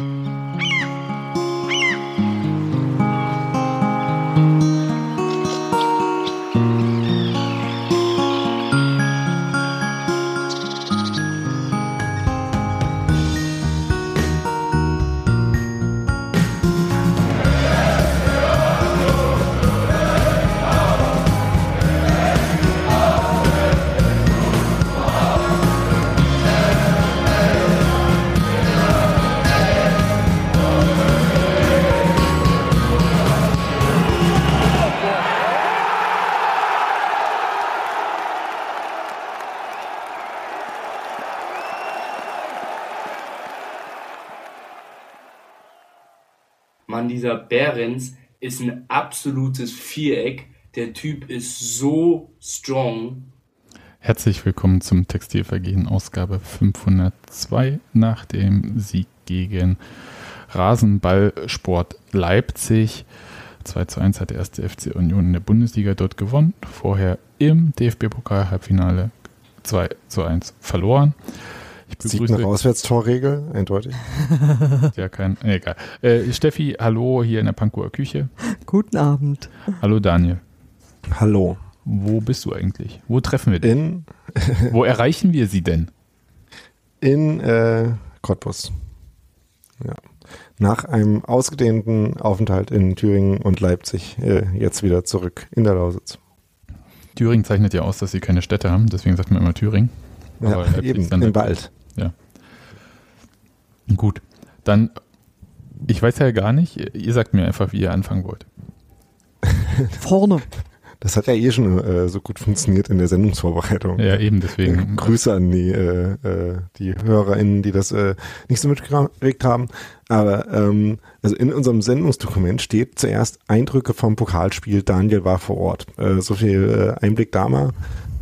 Mann, dieser Behrens ist ein absolutes Viereck. Der Typ ist so strong. Herzlich willkommen zum Textilvergehen Ausgabe 502 nach dem Sieg gegen Rasenballsport Leipzig. 2 zu 1 hat der erste FC Union in der Bundesliga dort gewonnen. Vorher im DFB-Pokal-Halbfinale 2 zu 1 verloren. Ich begrüße, Sieg nach Auswärtstorregel, eindeutig. ja, kein, egal. Äh, Steffi, hallo hier in der Pankower Küche. Guten Abend. Hallo Daniel. Hallo. Wo bist du eigentlich? Wo treffen wir dich? In. Wo erreichen wir sie denn? In äh, Cottbus. Ja. Nach einem ausgedehnten Aufenthalt in Thüringen und Leipzig äh, jetzt wieder zurück in der Lausitz. Thüringen zeichnet ja aus, dass sie keine Städte haben, deswegen sagt man immer Thüringen. Ja, eben, im Wald. Ja. Gut, dann, ich weiß ja gar nicht, ihr sagt mir einfach, wie ihr anfangen wollt. Vorne. Das hat ja eh schon äh, so gut funktioniert in der Sendungsvorbereitung. Ja, eben deswegen. Äh, Grüße an die, äh, äh, die HörerInnen, die das äh, nicht so mitgekriegt haben. Aber ähm, also in unserem Sendungsdokument steht zuerst Eindrücke vom Pokalspiel. Daniel war vor Ort. Äh, so viel äh, Einblick da mal.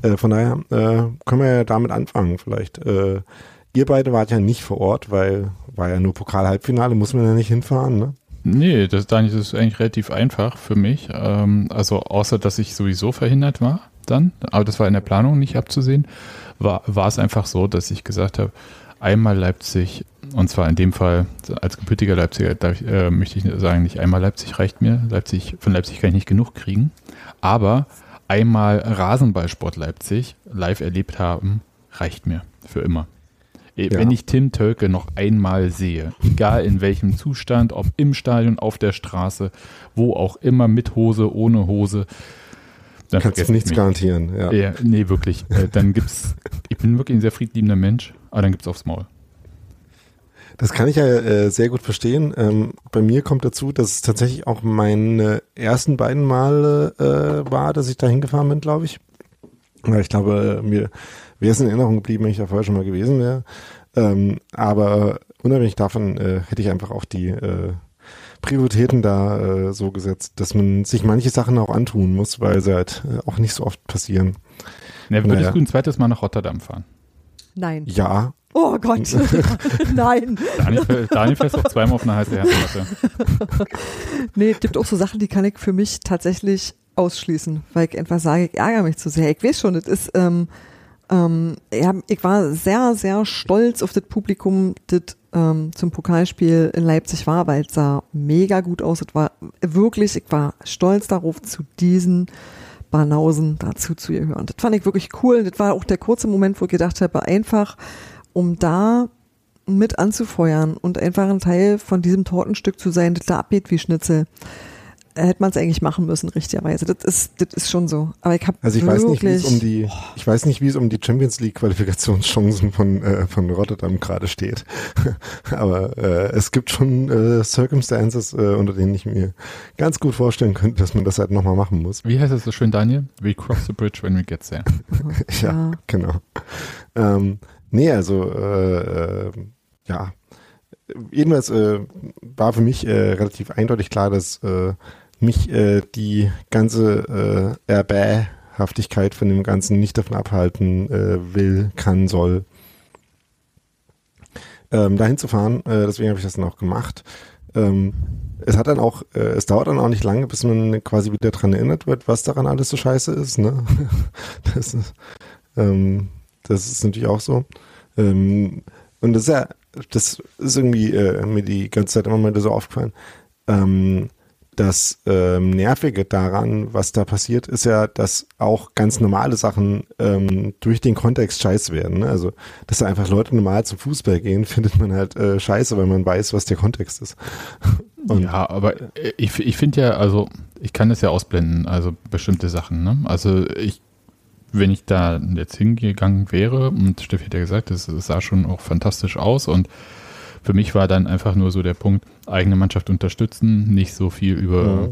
Äh, von daher äh, können wir ja damit anfangen vielleicht. Äh, ihr beide wart ja nicht vor Ort, weil war ja nur Pokal-Halbfinale, muss man ja nicht hinfahren, ne? Nee, das, das ist eigentlich relativ einfach für mich. Ähm, also außer, dass ich sowieso verhindert war dann, aber das war in der Planung nicht abzusehen, war, es einfach so, dass ich gesagt habe, einmal Leipzig, und zwar in dem Fall als gebürtiger Leipziger, da äh, möchte ich sagen, nicht einmal Leipzig reicht mir. Leipzig, von Leipzig kann ich nicht genug kriegen. Aber einmal Rasenballsport Leipzig live erlebt haben, reicht mir für immer. Ja. Wenn ich Tim Tölke noch einmal sehe, egal in welchem Zustand, ob im Stadion, auf der Straße, wo auch immer, mit Hose, ohne Hose, dann kannst du nichts mich. garantieren. Ja. ja. nee, wirklich. Äh, dann gibt's, ich bin wirklich ein sehr friedliebender Mensch, aber dann gibt's aufs Maul. Das kann ich ja äh, sehr gut verstehen. Ähm, bei mir kommt dazu, dass es tatsächlich auch meine ersten beiden Male äh, war, dass ich da hingefahren bin, glaube ich. Weil ich glaube, mir wäre es in Erinnerung geblieben, wenn ich da vorher schon mal gewesen wäre. Ähm, aber unabhängig davon äh, hätte ich einfach auch die äh, Prioritäten da äh, so gesetzt, dass man sich manche Sachen auch antun muss, weil sie halt äh, auch nicht so oft passieren. Ja, würdest naja. du ein zweites Mal nach Rotterdam fahren? Nein. Ja, Oh Gott, nein. Daniel, Daniel fährst auch zweimal auf eine heiße Herdplatte. nee, es gibt auch so Sachen, die kann ich für mich tatsächlich ausschließen, weil ich einfach sage, ich ärgere mich zu sehr. Ich weiß schon, das ist, ähm, ähm, ich war sehr, sehr stolz auf das Publikum, das ähm, zum Pokalspiel in Leipzig war, weil es sah mega gut aus. Es war wirklich, ich war stolz darauf, zu diesen Banausen dazu zu gehören. Das fand ich wirklich cool. Das war auch der kurze Moment, wo ich gedacht habe, einfach um da mit anzufeuern und einfach ein Teil von diesem Tortenstück zu sein, das da abgeht wie Schnitzel. Hätte man es eigentlich machen müssen, richtigerweise. Das ist, das ist schon so. Aber ich habe Also ich weiß nicht, wie es um die, ich weiß nicht, wie es um die Champions League Qualifikationschancen von, äh, von Rotterdam gerade steht. Aber äh, es gibt schon äh, Circumstances, äh, unter denen ich mir ganz gut vorstellen könnte, dass man das halt nochmal machen muss. Wie heißt das so schön, Daniel? We cross the bridge when we get there. ja, ja, genau. Ähm, Nee, also äh, äh, ja. Jedenfalls äh, war für mich äh, relativ eindeutig klar, dass äh, mich äh, die ganze äh, Erbähhaftigkeit von dem Ganzen nicht davon abhalten äh, will, kann, soll, ähm, dahin zu fahren. Äh, deswegen habe ich das dann auch gemacht. Ähm, es hat dann auch, äh, es dauert dann auch nicht lange, bis man quasi wieder dran erinnert wird, was daran alles so scheiße ist. Ne? das ist ähm, das ist natürlich auch so. Ähm, und das ist ja, das ist irgendwie äh, mir die ganze Zeit immer mal so aufgefallen. Ähm, das ähm, Nervige daran, was da passiert, ist ja, dass auch ganz normale Sachen ähm, durch den Kontext scheiße werden. Ne? Also, dass da einfach Leute normal zum Fußball gehen, findet man halt äh, scheiße, weil man weiß, was der Kontext ist. Und ja, aber ich, ich finde ja, also ich kann das ja ausblenden, also bestimmte Sachen. Ne? Also ich, wenn ich da jetzt hingegangen wäre, und Steffi hat ja gesagt, es sah schon auch fantastisch aus und für mich war dann einfach nur so der Punkt, eigene Mannschaft unterstützen, nicht so viel über ja.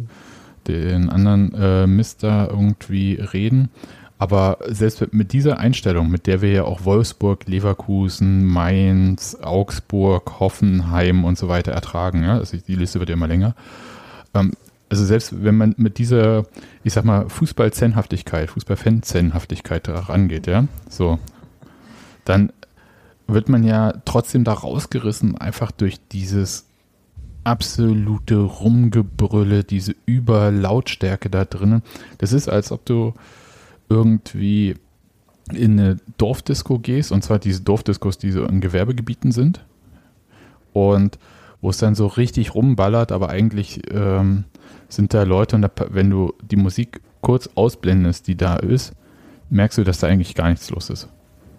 den anderen äh, Mister irgendwie reden. Aber selbst mit dieser Einstellung, mit der wir ja auch Wolfsburg, Leverkusen, Mainz, Augsburg, Hoffenheim und so weiter ertragen, ja, also die Liste wird ja immer länger. Ähm, also selbst wenn man mit dieser, ich sag mal, Fußball-Zenhaftigkeit, Fußball-Fan-Zenhaftigkeit rangeht, ja, so, dann wird man ja trotzdem da rausgerissen, einfach durch dieses absolute Rumgebrülle, diese Überlautstärke da drinnen. Das ist, als ob du irgendwie in eine Dorfdisco gehst, und zwar diese Dorfdiskos, die so in Gewerbegebieten sind. Und wo es dann so richtig rumballert, aber eigentlich ähm, sind da Leute, und da, wenn du die Musik kurz ausblendest, die da ist, merkst du, dass da eigentlich gar nichts los ist.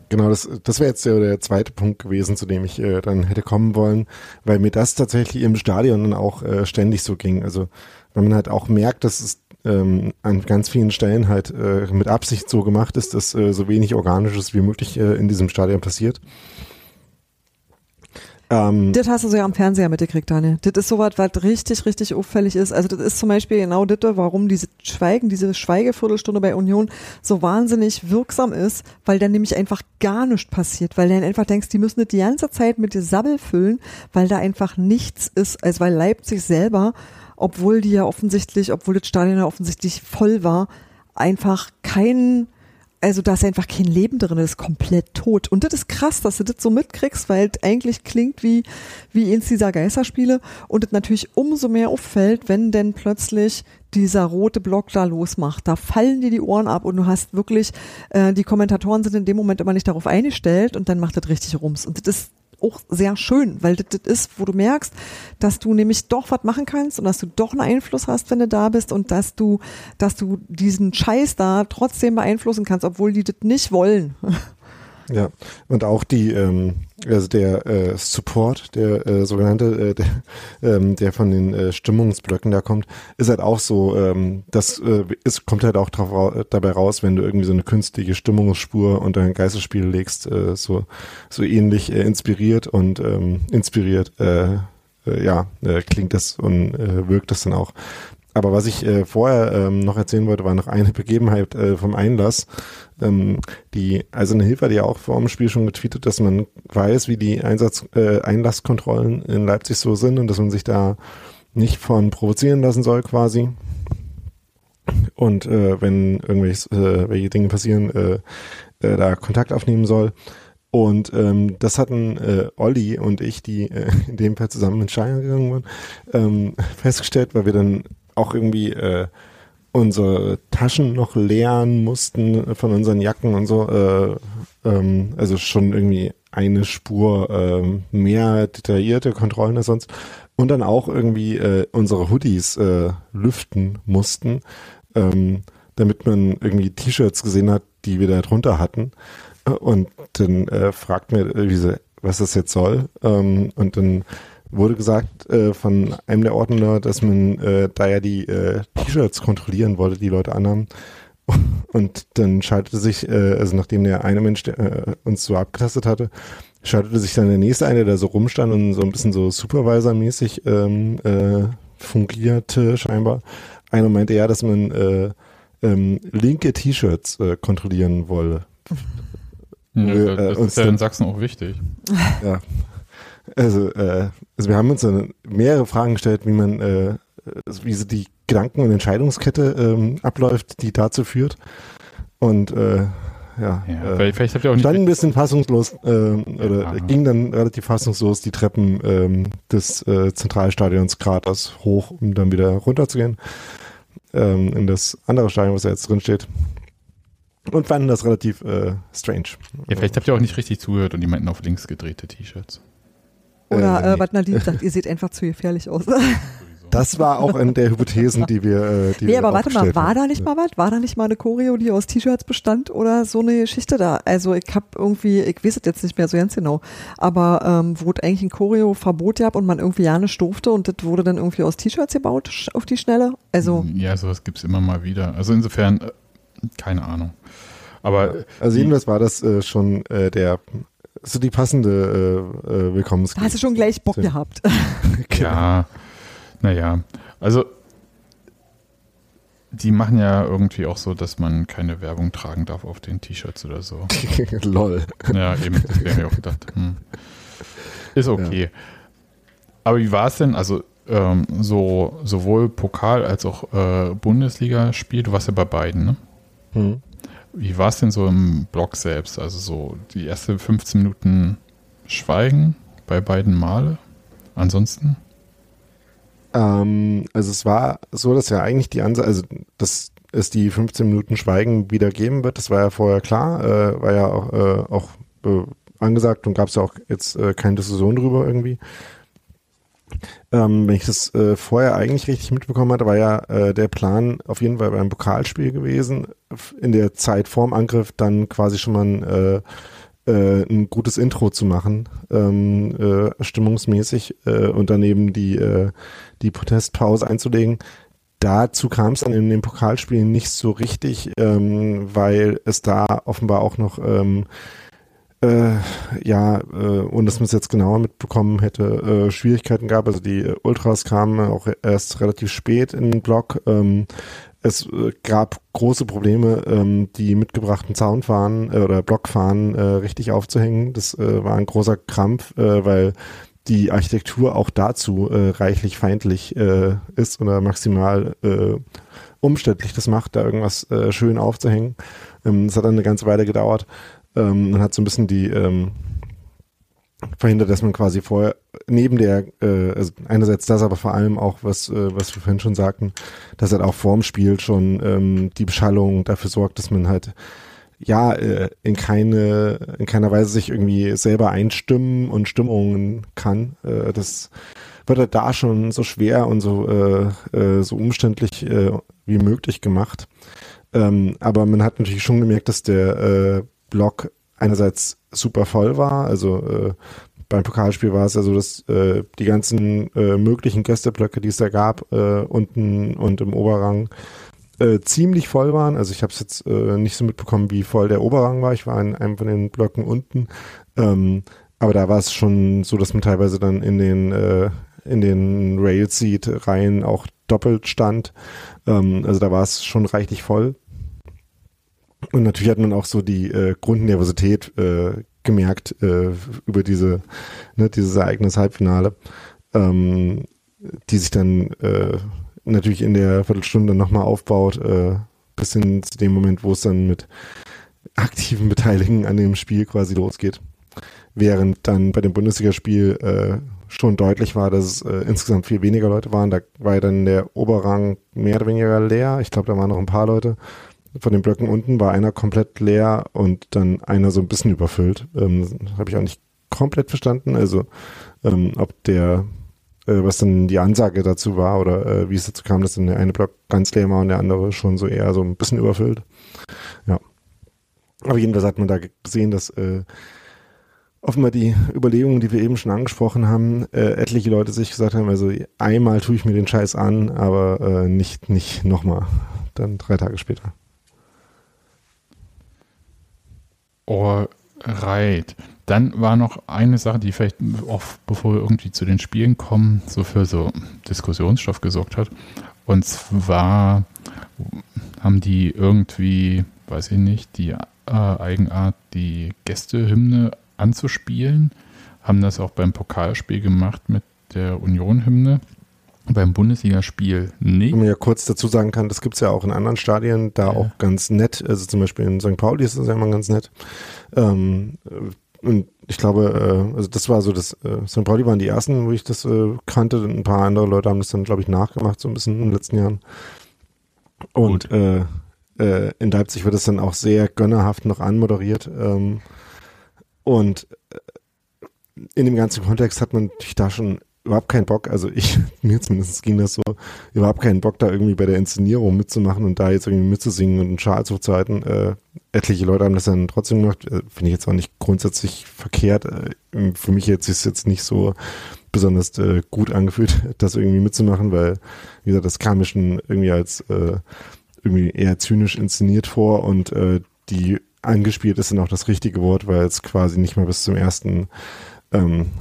Genau, das, das wäre jetzt der, der zweite Punkt gewesen, zu dem ich äh, dann hätte kommen wollen, weil mir das tatsächlich im Stadion dann auch äh, ständig so ging. Also wenn man halt auch merkt, dass es ähm, an ganz vielen Stellen halt äh, mit Absicht so gemacht ist, dass äh, so wenig Organisches wie möglich äh, in diesem Stadion passiert. Ähm, das hast du so ja am Fernseher mitgekriegt, Daniel. Das ist sowas, was richtig, richtig auffällig ist. Also das ist zum Beispiel genau das, warum diese Schweigen, diese Schweigeviertelstunde bei Union so wahnsinnig wirksam ist, weil dann nämlich einfach gar nichts passiert, weil du dann einfach denkst, die müssen das die ganze Zeit mit dir Sabbel füllen, weil da einfach nichts ist, also weil Leipzig selber, obwohl die ja offensichtlich, obwohl das Stadion ja offensichtlich voll war, einfach keinen also da ist einfach kein Leben drin, das ist komplett tot. Und das ist krass, dass du das so mitkriegst, weil es eigentlich klingt wie, wie eins dieser Geisterspiele und es natürlich umso mehr auffällt, wenn denn plötzlich dieser rote Block da losmacht. Da fallen dir die Ohren ab und du hast wirklich, äh, die Kommentatoren sind in dem Moment immer nicht darauf eingestellt und dann macht das richtig Rums. Und das ist auch sehr schön, weil das, das ist, wo du merkst, dass du nämlich doch was machen kannst und dass du doch einen Einfluss hast, wenn du da bist und dass du, dass du diesen Scheiß da trotzdem beeinflussen kannst, obwohl die das nicht wollen. Ja, und auch die, ähm, also der äh, Support, der äh, sogenannte, äh, der, ähm, der von den äh, Stimmungsblöcken da kommt, ist halt auch so, ähm, das äh, ist, kommt halt auch drauf, dabei raus, wenn du irgendwie so eine künstliche Stimmungsspur unter ein Geisterspiel legst, äh, so, so ähnlich äh, inspiriert und ähm, inspiriert, äh, äh, ja, äh, klingt das und äh, wirkt das dann auch. Aber was ich äh, vorher ähm, noch erzählen wollte, war noch eine Begebenheit äh, vom Einlass. Ähm, die, also eine Hilfe hat ja auch vor dem Spiel schon getweetet, dass man weiß, wie die Einsatz, äh, Einlasskontrollen in Leipzig so sind und dass man sich da nicht von provozieren lassen soll quasi. Und äh, wenn irgendwelche äh, welche Dinge passieren, äh, äh, da Kontakt aufnehmen soll. Und ähm, das hatten äh, Olli und ich, die äh, in dem Fall zusammen in Schein gegangen waren, ähm, festgestellt, weil wir dann auch irgendwie äh, unsere Taschen noch leeren mussten von unseren Jacken und so. Äh, ähm, also schon irgendwie eine Spur äh, mehr detaillierte Kontrollen als sonst. Und dann auch irgendwie äh, unsere Hoodies äh, lüften mussten, ähm, damit man irgendwie T-Shirts gesehen hat, die wir da drunter hatten. Und dann äh, fragt mir, wie so, was das jetzt soll. Ähm, und dann wurde gesagt äh, von einem der Ordner, dass man äh, da ja die äh, T-Shirts kontrollieren wollte, die Leute anhaben. Und dann schaltete sich, äh, also nachdem der eine Mensch der, äh, uns so abgetastet hatte, schaltete sich dann der nächste ein, der da so rumstand und so ein bisschen so Supervisor-mäßig ähm, äh, fungierte scheinbar. Einer meinte ja, dass man äh, ähm, linke T-Shirts kontrollieren wolle. Ja, das ist ja in Sachsen auch wichtig. Ja, also, äh, also wir haben uns dann mehrere Fragen gestellt, wie man, äh, wie so die Gedanken- und Entscheidungskette ähm, abläuft, die dazu führt. Und äh, ja, ja äh, vielleicht habt ihr auch nicht stand ein bisschen fassungslos äh, oder ja. ging dann relativ fassungslos die Treppen ähm, des äh, Zentralstadions Kraters hoch, um dann wieder runterzugehen ähm, in das andere Stadion, was da jetzt drin steht. Und fanden das relativ äh, strange. Ja, vielleicht habt ihr auch nicht richtig zugehört und die meinten auf links gedrehte T-Shirts. Oder Äh, äh, nee. was Nadine sagt, ihr seht einfach zu gefährlich aus. Das war auch eine der Hypothesen, die wir. Äh, die nee, wir aber warte mal, war haben. da nicht mal was? War da nicht mal eine Choreo, die aus T-Shirts bestand oder so eine Geschichte da? Also ich hab irgendwie, ich weiß es jetzt nicht mehr so ganz genau, aber ähm, wo es eigentlich ein Choreo-Verbot gab und man irgendwie ja nicht durfte und das wurde dann irgendwie aus T-Shirts gebaut auf die Schnelle. Also Ja, sowas gibt es immer mal wieder. Also insofern, äh, keine Ahnung. Aber Also jedenfalls war das äh, schon äh, der so die passende äh, äh, Willkommens. da hast du schon gleich Bock Ja. gehabt. Ja, naja, also die machen ja irgendwie auch so, dass man keine Werbung tragen darf auf den T-Shirts oder so. Lol. Ja, eben, das wäre mir auch gedacht. Hm. Ist okay. Aber wie war es denn? Also ähm, so sowohl Pokal als auch äh, Bundesligaspiel, du warst ja bei beiden, ne? Hm. Wie war es denn so im Blog selbst? Also so die ersten 15 Minuten Schweigen bei beiden Male? Ansonsten? Ähm, also es war so, dass ja eigentlich die Ansage, also dass es die 15 Minuten Schweigen wieder geben wird, das war ja vorher klar, äh, war ja auch, äh, auch äh, angesagt und gab es ja auch jetzt äh, keine Diskussion drüber irgendwie. Ähm, wenn ich das äh, vorher eigentlich richtig mitbekommen hatte, war ja äh, der Plan auf jeden Fall beim Pokalspiel gewesen, in der Zeit vorm Angriff dann quasi schon mal ein, äh, äh, ein gutes Intro zu machen, ähm, äh, stimmungsmäßig äh, und daneben die, die Protestpause einzulegen. Dazu kam es dann in den Pokalspielen nicht so richtig, ähm, weil es da offenbar auch noch ähm, äh, ja, äh, und dass man es jetzt genauer mitbekommen hätte, äh, Schwierigkeiten gab. Also die äh, Ultras kamen auch erst relativ spät in den Block. Ähm, es äh, gab große Probleme, ähm, die mitgebrachten Soundfahnen äh, oder Blockfahnen äh, richtig aufzuhängen. Das äh, war ein großer Krampf, äh, weil die Architektur auch dazu äh, reichlich feindlich äh, ist oder maximal äh, umständlich das macht, da irgendwas äh, schön aufzuhängen. Ähm, das hat dann eine ganze Weile gedauert. Ähm, man hat so ein bisschen die ähm, verhindert, dass man quasi vorher neben der, äh, also einerseits das, aber vor allem auch, was, äh, was wir vorhin schon sagten, dass halt auch vorm Spiel schon ähm, die Beschallung dafür sorgt, dass man halt ja äh, in keine in keiner Weise sich irgendwie selber einstimmen und Stimmungen kann. Äh, das wird halt da schon so schwer und so äh, äh, so umständlich äh, wie möglich gemacht. Ähm, aber man hat natürlich schon gemerkt, dass der äh, Block einerseits super voll war. Also äh, beim Pokalspiel war es ja so, dass äh, die ganzen äh, möglichen Gästeblöcke, die es da gab, äh, unten und im Oberrang äh, ziemlich voll waren. Also ich habe es jetzt äh, nicht so mitbekommen, wie voll der Oberrang war. Ich war in einem von den Blöcken unten. Ähm, aber da war es schon so, dass man teilweise dann in den in den Rail-Seat-Reihen auch doppelt stand. Ähm, also da war es schon reichlich voll. Und natürlich hat man auch so die äh, Grundnervosität äh, gemerkt äh, über diese, ne, dieses Ereignis Halbfinale, ähm, die sich dann äh, natürlich in der Viertelstunde nochmal aufbaut, äh, bis hin zu dem Moment, wo es dann mit aktiven Beteiligen an dem Spiel quasi losgeht. Während dann bei dem Bundesligaspiel äh, schon deutlich war, dass es äh, insgesamt viel weniger Leute waren. Da war ja dann der Oberrang mehr oder weniger leer. Ich glaube, da waren noch ein paar Leute. Von den Blöcken unten war einer komplett leer und dann einer so ein bisschen überfüllt. Ähm, Habe ich auch nicht komplett verstanden. Also ähm, ob der, äh, was dann die Ansage dazu war oder äh, wie es dazu kam, dass dann der eine Block ganz leer war und der andere schon so eher so ein bisschen überfüllt. Ja. Aber jedenfalls hat man da gesehen, dass äh, offenbar die Überlegungen, die wir eben schon angesprochen haben, äh, etliche Leute sich gesagt haben, also einmal tue ich mir den Scheiß an, aber äh, nicht, nicht nochmal. Dann drei Tage später. Alright. Dann war noch eine Sache, die vielleicht auch, bevor wir irgendwie zu den Spielen kommen, so für so Diskussionsstoff gesorgt hat. Und zwar haben die irgendwie, weiß ich nicht, die äh, Eigenart, die Gästehymne anzuspielen. Haben das auch beim Pokalspiel gemacht mit der Union-Hymne. Beim Bundesligaspiel nicht. Wenn man ja kurz dazu sagen kann, das gibt's ja auch in anderen Stadien, da Ja. auch ganz nett. Also zum Beispiel in St. Pauli ist das ja immer ganz nett. Ähm, und ich glaube, äh, also das war so das, äh, St. Pauli waren die ersten, wo ich das äh, kannte. Und ein paar andere Leute haben das dann, glaube ich, nachgemacht, so ein bisschen in den letzten Jahren. Und äh, äh, in Leipzig wird es dann auch sehr gönnerhaft noch anmoderiert. Ähm, und äh, in dem ganzen Kontext hat man natürlich da schon überhaupt keinen Bock, also ich, mir zumindest ging das so, überhaupt keinen Bock, da irgendwie bei der Inszenierung mitzumachen und da jetzt irgendwie mitzusingen und einen Schal zu halten. Äh, etliche Leute haben das dann trotzdem gemacht. Äh, Finde ich jetzt auch nicht grundsätzlich verkehrt. Äh, für mich jetzt ist es jetzt nicht so besonders äh, gut angefühlt, das irgendwie mitzumachen, weil, wie gesagt, das kam mir schon irgendwie als äh, irgendwie eher zynisch inszeniert vor und äh, die angespielt ist dann auch das richtige Wort, weil es quasi nicht mal bis zum ersten ähm,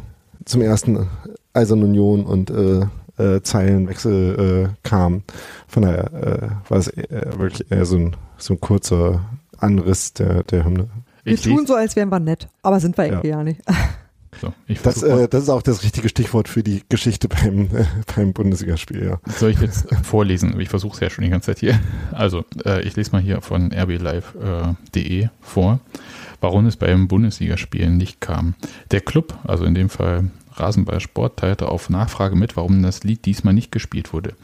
zum ersten Eisern Union und äh, äh, Zeilenwechsel äh, kam. Von daher äh, war es äh, wirklich eher so ein, so ein kurzer Anriss der, der Hymne. Wir tun so, als wären wir nett, aber sind wir irgendwie ja, ja nicht. So, das, äh, das ist auch das richtige Stichwort für die Geschichte beim, äh, beim Bundesligaspiel, ja. Soll ich jetzt vorlesen? Ich versuche es ja schon die ganze Zeit hier. Also, äh, ich lese mal hier von rblive.de äh, vor, warum es beim Bundesligaspiel nicht kam. Der Club, also in dem Fall Rasenballsport teilte auf Nachfrage mit, warum das Lied diesmal nicht gespielt wurde.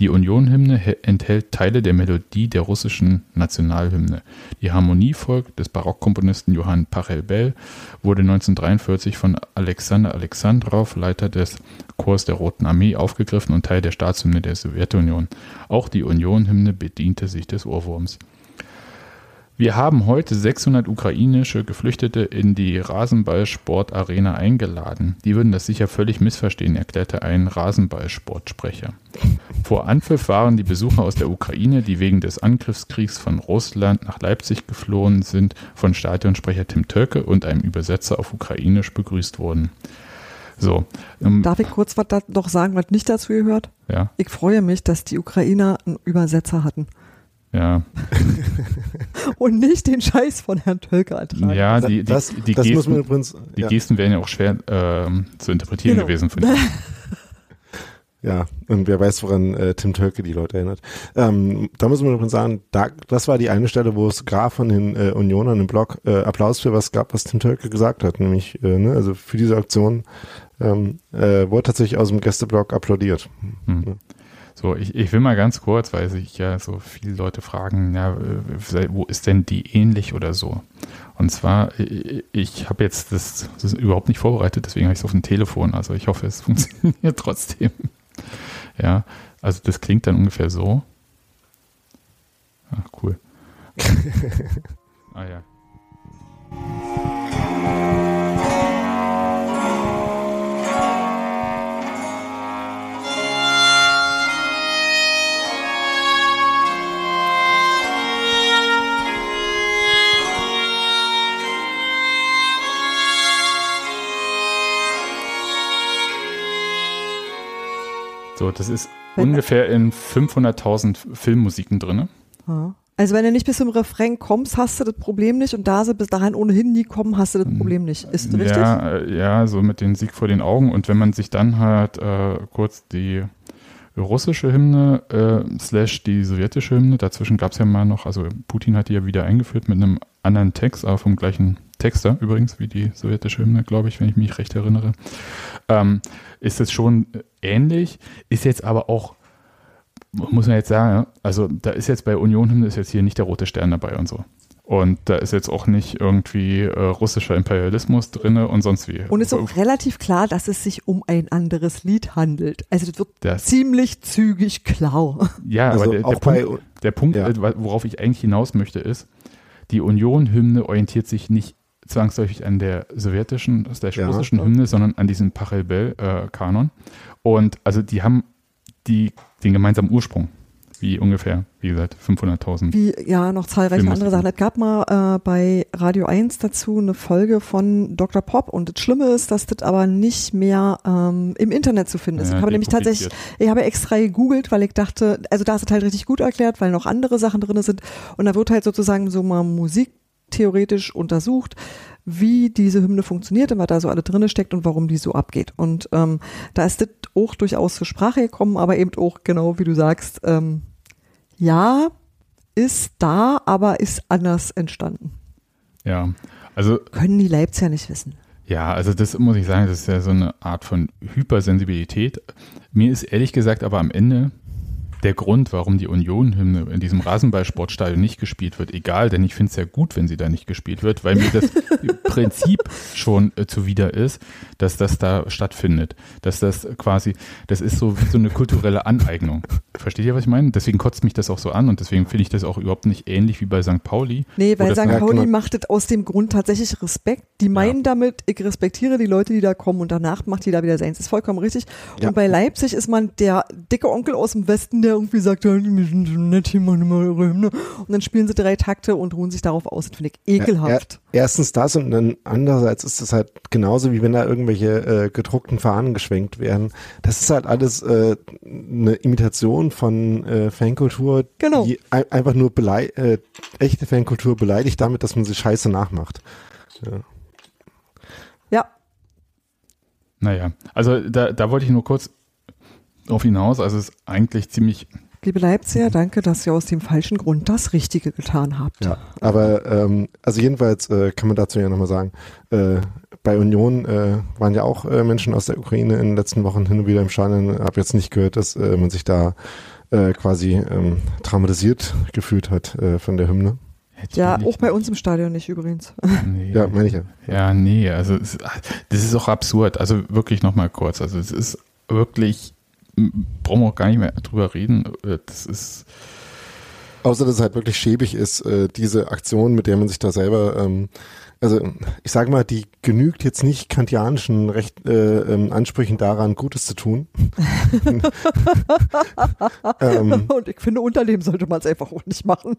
Die Union-Hymne enthält Teile der Melodie der russischen Nationalhymne. Die Harmonievolk des Barockkomponisten Johann Pachelbel wurde 1943 von Alexander Alexandrov, Leiter des Chors der Roten Armee, aufgegriffen und Teil der Staatshymne der Sowjetunion. Auch die Union-Hymne bediente sich des Ohrwurms. Wir haben heute 600 ukrainische Geflüchtete in die Rasenballsportarena eingeladen. Die würden das sicher völlig missverstehen, erklärte ein Rasenballsportsprecher. Vor Anpfiff waren die Besucher aus der Ukraine, die wegen des Angriffskriegs von Russland nach Leipzig geflohen sind, von Stadionsprecher Tim Tölke und einem Übersetzer auf Ukrainisch begrüßt worden. So. Ähm, Darf ich kurz was da noch sagen, was nicht dazu gehört? Ja. Ich freue mich, dass die Ukrainer einen Übersetzer hatten. Ja. Und nicht den Scheiß von Herrn Tölke ertragen. Ja, die, die, das, die, das Gesten, übrigens, die ja. Gesten wären ja auch schwer äh, zu interpretieren Genau. gewesen von ihm. Ja, und wer weiß, woran äh, Tim Tölke die Leute erinnert. Ähm, da muss man übrigens sagen, da, das war die eine Stelle, wo es gerade von den äh, Unionern im Blog äh, Applaus für was gab, was Tim Tölke gesagt hat, nämlich, äh, ne, also für diese Aktion ähm, äh, wurde tatsächlich aus dem Gästeblog applaudiert. Hm. So, ich, ich will mal ganz kurz, weil sich ja so viele Leute fragen, ja, äh, wo ist denn die ähnlich oder so? Und zwar, ich, habe jetzt das, das überhaupt nicht vorbereitet, deswegen habe ich es auf dem Telefon. Also ich hoffe, es funktioniert trotzdem. Ja, also das klingt dann ungefähr so. Ah, cool. ah ja. So, das ist Wenn- ungefähr in 500.000 Filmmusiken drin. Also wenn du nicht bis zum Refrain kommst, hast du das Problem nicht und da sie bis dahin ohnehin nie kommen, hast du das Problem nicht. Ist das richtig? Ja, äh, ja, so mit dem Sieg vor den Augen. Und wenn man sich dann halt äh, kurz die russische Hymne äh, slash die sowjetische Hymne, dazwischen gab es ja mal noch, also Putin hat die ja wieder eingeführt mit einem anderen Text, aber vom gleichen Texter übrigens, wie die sowjetische Hymne, glaube ich, wenn ich mich recht erinnere, ähm, ist es schon ähnlich, ist jetzt aber auch muss man jetzt sagen, also da ist jetzt bei Union Hymne ist jetzt hier nicht der rote Stern dabei und so. Und da ist jetzt auch nicht irgendwie äh, russischer Imperialismus drin und sonst wie. Und es ist auch relativ klar, dass es sich um ein anderes Lied handelt. Also das wird Das- ziemlich zügig klar. Ja, Also aber der, der auch bei- Punkt, der Punkt ja. äh, worauf ich eigentlich hinaus möchte, ist, die Union-Hymne orientiert sich nicht zwangsläufig an der sowjetischen, slash Ja. russischen Hymne, sondern an diesem Pachelbel-Kanon. und also die haben die, den gemeinsamen Ursprung, wie ungefähr, wie gesagt, 500.000. Wie ja noch zahlreiche andere Sachen. Es gab mal äh, bei Radio 1 dazu eine Folge von Dr. Pop und das Schlimme ist, dass das aber nicht mehr ähm, im Internet zu finden ist. Ja, ich habe nämlich tatsächlich, ich habe extra gegoogelt, weil ich dachte, also da ist es halt richtig gut erklärt, weil noch andere Sachen drin sind und da wird halt sozusagen so mal Musik theoretisch untersucht, wie diese Hymne funktioniert und was da so alle drinne steckt und warum die so abgeht. Und ähm, da ist das auch durchaus zur Sprache gekommen, aber eben auch genau wie du sagst, ähm, ja, ist da, aber ist anders entstanden. Ja, also Können die Leipziger nicht wissen. Ja, also das muss ich sagen, das ist ja so eine Art von Hypersensibilität. Mir ist ehrlich gesagt aber am Ende der Grund, warum die Union-Hymne in diesem Rasenballsportstadion nicht gespielt wird, egal, denn ich finde es ja gut, wenn sie da nicht gespielt wird, weil mir das Prinzip schon äh, zuwider ist, dass das da stattfindet. Dass das quasi, das ist so wie so eine kulturelle Aneignung. Versteht ihr, was ich meine? Deswegen kotzt mich das auch so an und deswegen finde ich das auch überhaupt nicht ähnlich wie bei St. Pauli. Nee, weil St. Ja, Pauli macht es aus dem Grund tatsächlich Respekt. Die meinen damit, ich respektiere die Leute, die da kommen und danach macht jeder wieder seins. ist vollkommen richtig. Ja. Und bei Leipzig ist man der dicke Onkel aus dem Westen, der irgendwie sagt, die müssen so nett hier machen eure Hymne. Und dann spielen sie drei Takte und ruhen sich darauf aus. Das finde ich ekelhaft. Ja, erstens das und dann andererseits ist es halt genauso wie wenn da irgendwelche äh, gedruckten Fahnen geschwenkt werden. Das ist halt alles äh, eine Imitation von äh, Fankultur, Genau. die ein, einfach nur belei äh, echte Fankultur beleidigt damit, dass man sie scheiße nachmacht. Ja. Ja, Naja, also da, da wollte ich nur kurz auf hinaus. Also es ist eigentlich ziemlich, liebe Leipziger, danke, dass ihr aus dem falschen Grund das Richtige getan habt. Ja, aber ähm, also jedenfalls äh, kann man dazu ja nochmal sagen, äh, bei Union äh, waren ja auch äh, Menschen aus der Ukraine in den letzten Wochen hin und wieder im Stadion. Hab jetzt nicht gehört, dass äh, man sich da äh, quasi ähm, traumatisiert gefühlt hat äh, von der Hymne. Ja, auch bei uns im Stadion nicht übrigens. Nee. Ja, meine ich ja. Ja, nee, also es, das ist auch absurd. Also wirklich nochmal kurz. Also es ist wirklich, brauchen wir auch gar nicht mehr drüber reden. Äh, Das ist, Außer dass es halt wirklich schäbig ist, äh, diese Aktion, mit der man sich da selber, ähm, also ich sage mal, die genügt jetzt nicht kantianischen Recht, äh, ähm, Ansprüchen daran, Gutes zu tun. ähm, Und ich finde, unternehmen sollte man es einfach auch nicht machen.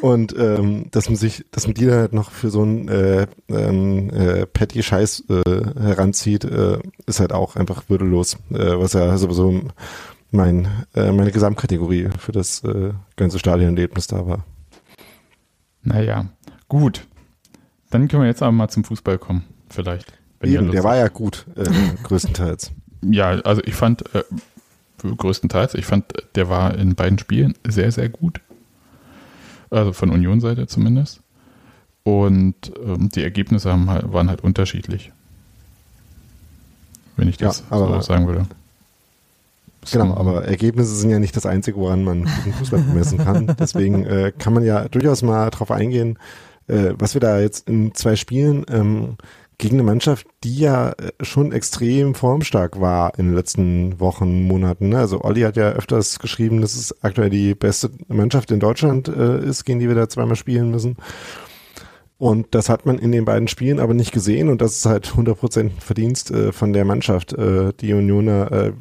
Und ähm, dass man sich, dass man die dann halt noch für so einen äh, ähm, äh, petty Scheiß äh, heranzieht, äh, ist halt auch einfach würdelos. Äh, was ja sowieso mein, äh, meine Gesamtkategorie für das äh, ganze Stadionerlebnis da war. naja, gut. Dann können wir jetzt aber mal zum Fußball kommen, vielleicht. Eben, der war ja gut, äh, größtenteils. Ja, also ich fand, äh, größtenteils, ich fand, der war in beiden Spielen sehr, sehr gut. Also von Union-Seite zumindest. Und ähm, die Ergebnisse haben halt, waren halt unterschiedlich. Wenn ich das Ja, so sagen würde. Genau, aber Ergebnisse sind ja nicht das Einzige, woran man guten Fußball messen kann. Deswegen äh, kann man ja durchaus mal drauf eingehen, äh, was wir da jetzt in zwei Spielen ähm, gegen eine Mannschaft, die ja äh, schon extrem formstark war in den letzten Wochen, Monaten. Ne? Also Olli hat ja öfters geschrieben, dass es aktuell die beste Mannschaft in Deutschland äh, ist, gegen die wir da zweimal spielen müssen. Und das hat man in den beiden Spielen aber nicht gesehen und das ist halt 100% Verdienst äh, von der Mannschaft, äh, die Unioner äh,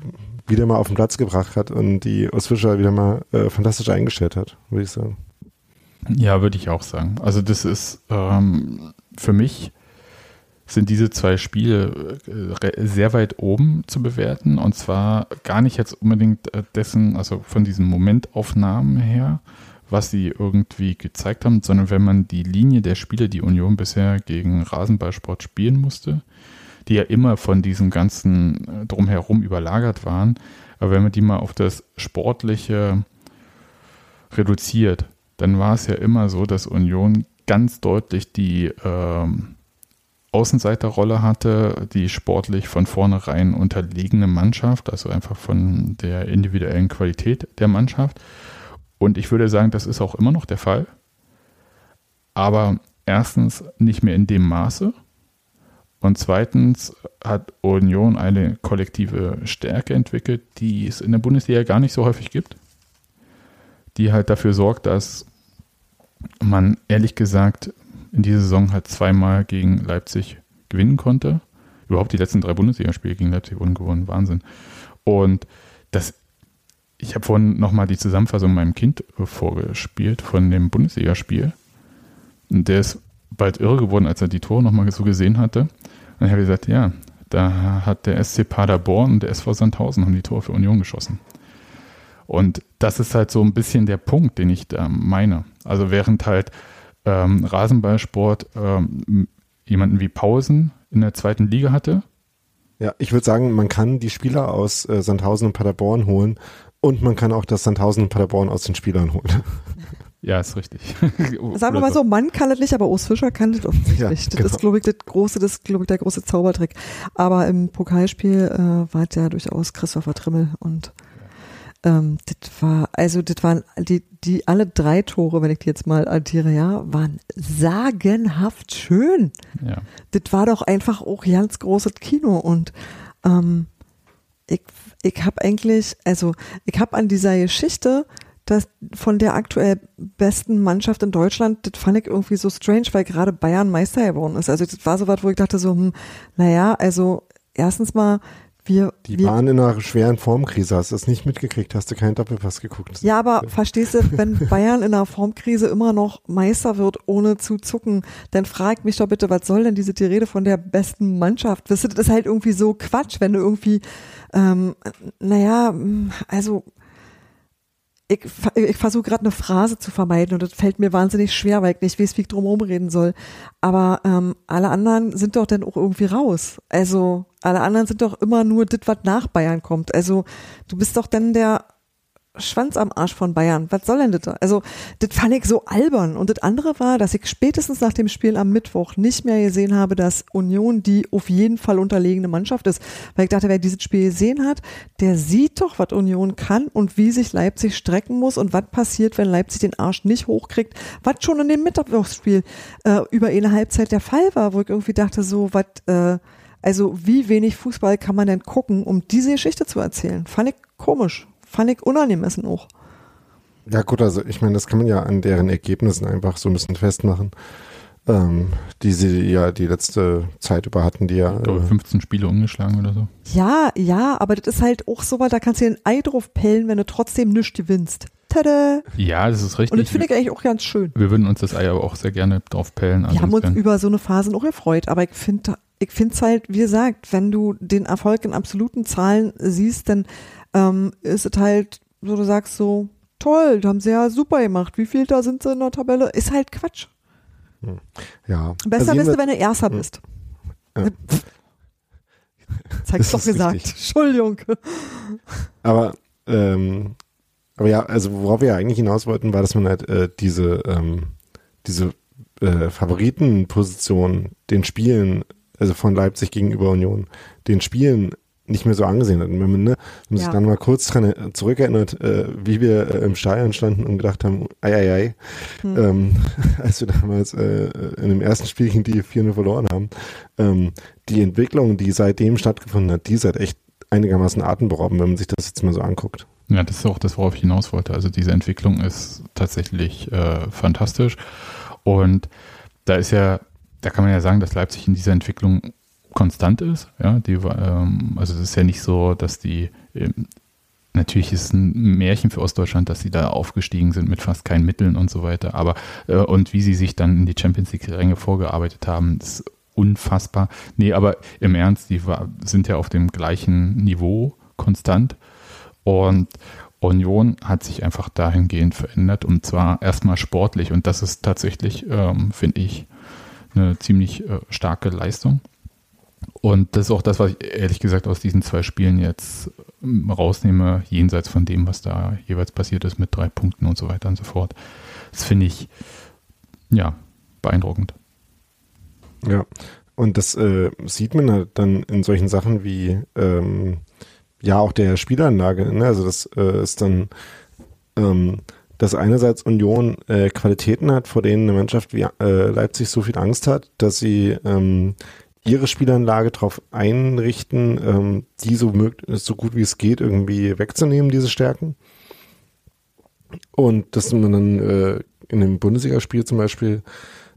wieder mal auf den Platz gebracht hat und die Urs Fischer wieder mal äh, fantastisch eingestellt hat, würde ich sagen. Ja, würde ich auch sagen. Also das ist ähm, für mich sind diese zwei Spiele äh, sehr weit oben zu bewerten. Und zwar gar nicht jetzt unbedingt äh, dessen, also von diesen Momentaufnahmen her, was sie irgendwie gezeigt haben, sondern wenn man die Linie der Spiele, die Union bisher gegen Rasenballsport spielen musste, die ja immer von diesem ganzen äh, drumherum überlagert waren, aber wenn man die mal auf das Sportliche reduziert, dann war es ja immer so, dass Union ganz deutlich die ähm, Außenseiterrolle hatte, die sportlich von vornherein unterlegene Mannschaft, also einfach von der individuellen Qualität der Mannschaft. Und ich würde sagen, das ist auch immer noch der Fall. Aber erstens nicht mehr in dem Maße. Und zweitens hat Union eine kollektive Stärke entwickelt, die es in der Bundesliga gar nicht so häufig gibt. Die halt dafür sorgt, dass man ehrlich gesagt in dieser Saison halt zweimal gegen Leipzig gewinnen konnte. Überhaupt die letzten drei Bundesligaspiele gegen Leipzig wurden gewonnen. Wahnsinn. Und das, ich habe vorhin nochmal die Zusammenfassung meinem Kind vorgespielt von dem Bundesligaspiel. Und der ist bald irre geworden, als er die Tore nochmal so gesehen hatte. Und ich habe gesagt, ja, da hat der SC Paderborn und der SV Sandhausen haben die Tore für Union geschossen. Und das ist halt so ein bisschen der Punkt, den ich da meine. Also während halt ähm, Rasenballsport ähm, jemanden wie Pausen in der zweiten Liga hatte, Ja, ich würde sagen, man kann die Spieler aus äh, Sandhausen und Paderborn holen und man kann auch das Sandhausen und Paderborn aus den Spielern holen. ja, ist richtig. Sagen wir mal so, Mann kann das nicht, aber Urs Fischer kann das offensichtlich. Ja, Das genau. ist, glaube ich, das große, das ist, glaube ich, der große Zaubertrick. Aber im Pokalspiel äh, war es ja durchaus Christopher Trimmel und ähm, das war, also das waren die, die alle drei Tore, wenn ich die jetzt mal addiere, ja, waren sagenhaft schön. Ja. Das war doch einfach auch ganz großes Kino und ähm, ich, ich habe eigentlich, also ich habe an dieser Geschichte, dass von der aktuell besten Mannschaft in Deutschland, das fand ich irgendwie so strange, weil gerade Bayern Meister geworden ist. Also das war so was, wo ich dachte so, hm, naja, also erstens mal, wir, Die wir waren in einer schweren Formkrise. Hast du das nicht mitgekriegt? Hast du keinen Doppelpass geguckt? Ja, aber verstehst du, wenn Bayern in einer Formkrise immer noch Meister wird, ohne zu zucken, dann frag mich doch bitte, was soll denn diese die Rede von der besten Mannschaft? Das ist halt irgendwie so Quatsch, wenn du irgendwie, ähm, naja, also ich, ich versuche gerade eine Phrase zu vermeiden und das fällt mir wahnsinnig schwer, weil ich nicht weiß, wie ich drum reden soll. Aber ähm, alle anderen sind doch dann auch irgendwie raus. Also alle anderen sind doch immer nur das, was nach Bayern kommt. Also du bist doch dann der Schwanz am Arsch von Bayern. Was soll denn das? da? Also, das fand ich so albern. Und das andere war, dass ich spätestens nach dem Spiel am Mittwoch nicht mehr gesehen habe, dass Union die auf jeden Fall unterlegene Mannschaft ist. Weil ich dachte, wer dieses Spiel gesehen hat, der sieht doch, was Union kann und wie sich Leipzig strecken muss und was passiert, wenn Leipzig den Arsch nicht hochkriegt. Was schon in dem Mittwochsspiel äh, über eine Halbzeit der Fall war, wo ich irgendwie dachte, so, was, äh, also wie wenig Fußball kann man denn gucken, um diese Geschichte zu erzählen? Fand ich komisch fand ich unangemessen auch. Ja gut, also ich meine, das kann man ja an deren Ergebnissen einfach so ein bisschen festmachen, ähm, die sie ja die letzte Zeit über hatten, die ja Ich glaube, äh, 15 Spiele ungeschlagen oder so. Ja, ja, aber das ist halt auch so, weil da kannst du dir ein Ei drauf pellen, wenn du trotzdem nichts gewinnst. Tada! Ja, das ist richtig. Und das finde ich eigentlich auch ganz schön. wir würden uns das Ei aber auch sehr gerne drauf pellen. Also Wir haben uns über so eine Phase auch gefreut, aber ich finde ich finde es halt, wie gesagt, wenn du den Erfolg in absoluten Zahlen siehst, dann ähm, ist es halt, so du sagst so, toll, haben sie ja super gemacht. Wie viel da sind sie in der Tabelle? Ist halt Quatsch. ja. Besser Also bist du, wenn du Erster Ja. bist. Ja. Zeig's Das doch gesagt. richtig. Entschuldigung. Aber, ähm, aber ja, also worauf wir ja eigentlich hinaus wollten, war, dass man halt äh, diese, ähm, diese äh, Favoritenposition den Spielen, also von Leipzig gegenüber Union, den Spielen nicht mehr so angesehen hat. Und wenn man, ne, wenn man sich Ja. dann mal kurz dran zurückerinnert, äh, wie wir äh, im Stadion standen und gedacht haben, ei, ei, ei, Hm. ähm, als wir damals äh, in dem ersten Spiel gegen die 4 verloren haben, ähm, die Entwicklung, die seitdem stattgefunden hat, die ist halt echt einigermaßen atemberaubend, wenn man sich das jetzt mal so anguckt. Ja, das ist auch das, worauf ich hinaus wollte. Also diese Entwicklung ist tatsächlich äh, fantastisch. Und da ist ja, da kann man ja sagen, dass Leipzig in dieser Entwicklung konstant ist. Ja, die, ähm, also es ist ja nicht so, dass die ähm, Natürlich ist es ein Märchen für Ostdeutschland, dass sie da aufgestiegen sind mit fast keinen Mitteln und so weiter. Aber äh, und wie sie sich dann in die Champions League-Ränge vorgearbeitet haben, ist unfassbar. Nee, aber im Ernst, die war, sind ja auf dem gleichen Niveau konstant. Und Union hat sich einfach dahingehend verändert und zwar erstmal sportlich. Und das ist tatsächlich, ähm, finde ich, eine ziemlich äh, starke Leistung. Und das ist auch das, was ich ehrlich gesagt aus diesen zwei Spielen jetzt ähm, rausnehme, jenseits von dem, was da jeweils passiert ist mit drei Punkten und so weiter und so fort. Das finde ich, ja, beeindruckend. Ja, und das äh, sieht man halt dann in solchen Sachen wie ähm, ja auch der Spielanlage. Ne? Also das äh, ist dann, ähm, dass einerseits Union äh, Qualitäten hat, vor denen eine Mannschaft wie äh, Leipzig so viel Angst hat, dass sie ähm, ihre Spielanlage darauf einrichten, ähm, die so, so gut wie es geht irgendwie wegzunehmen, diese Stärken. Und dass man dann äh, in einem Bundesligaspiel zum Beispiel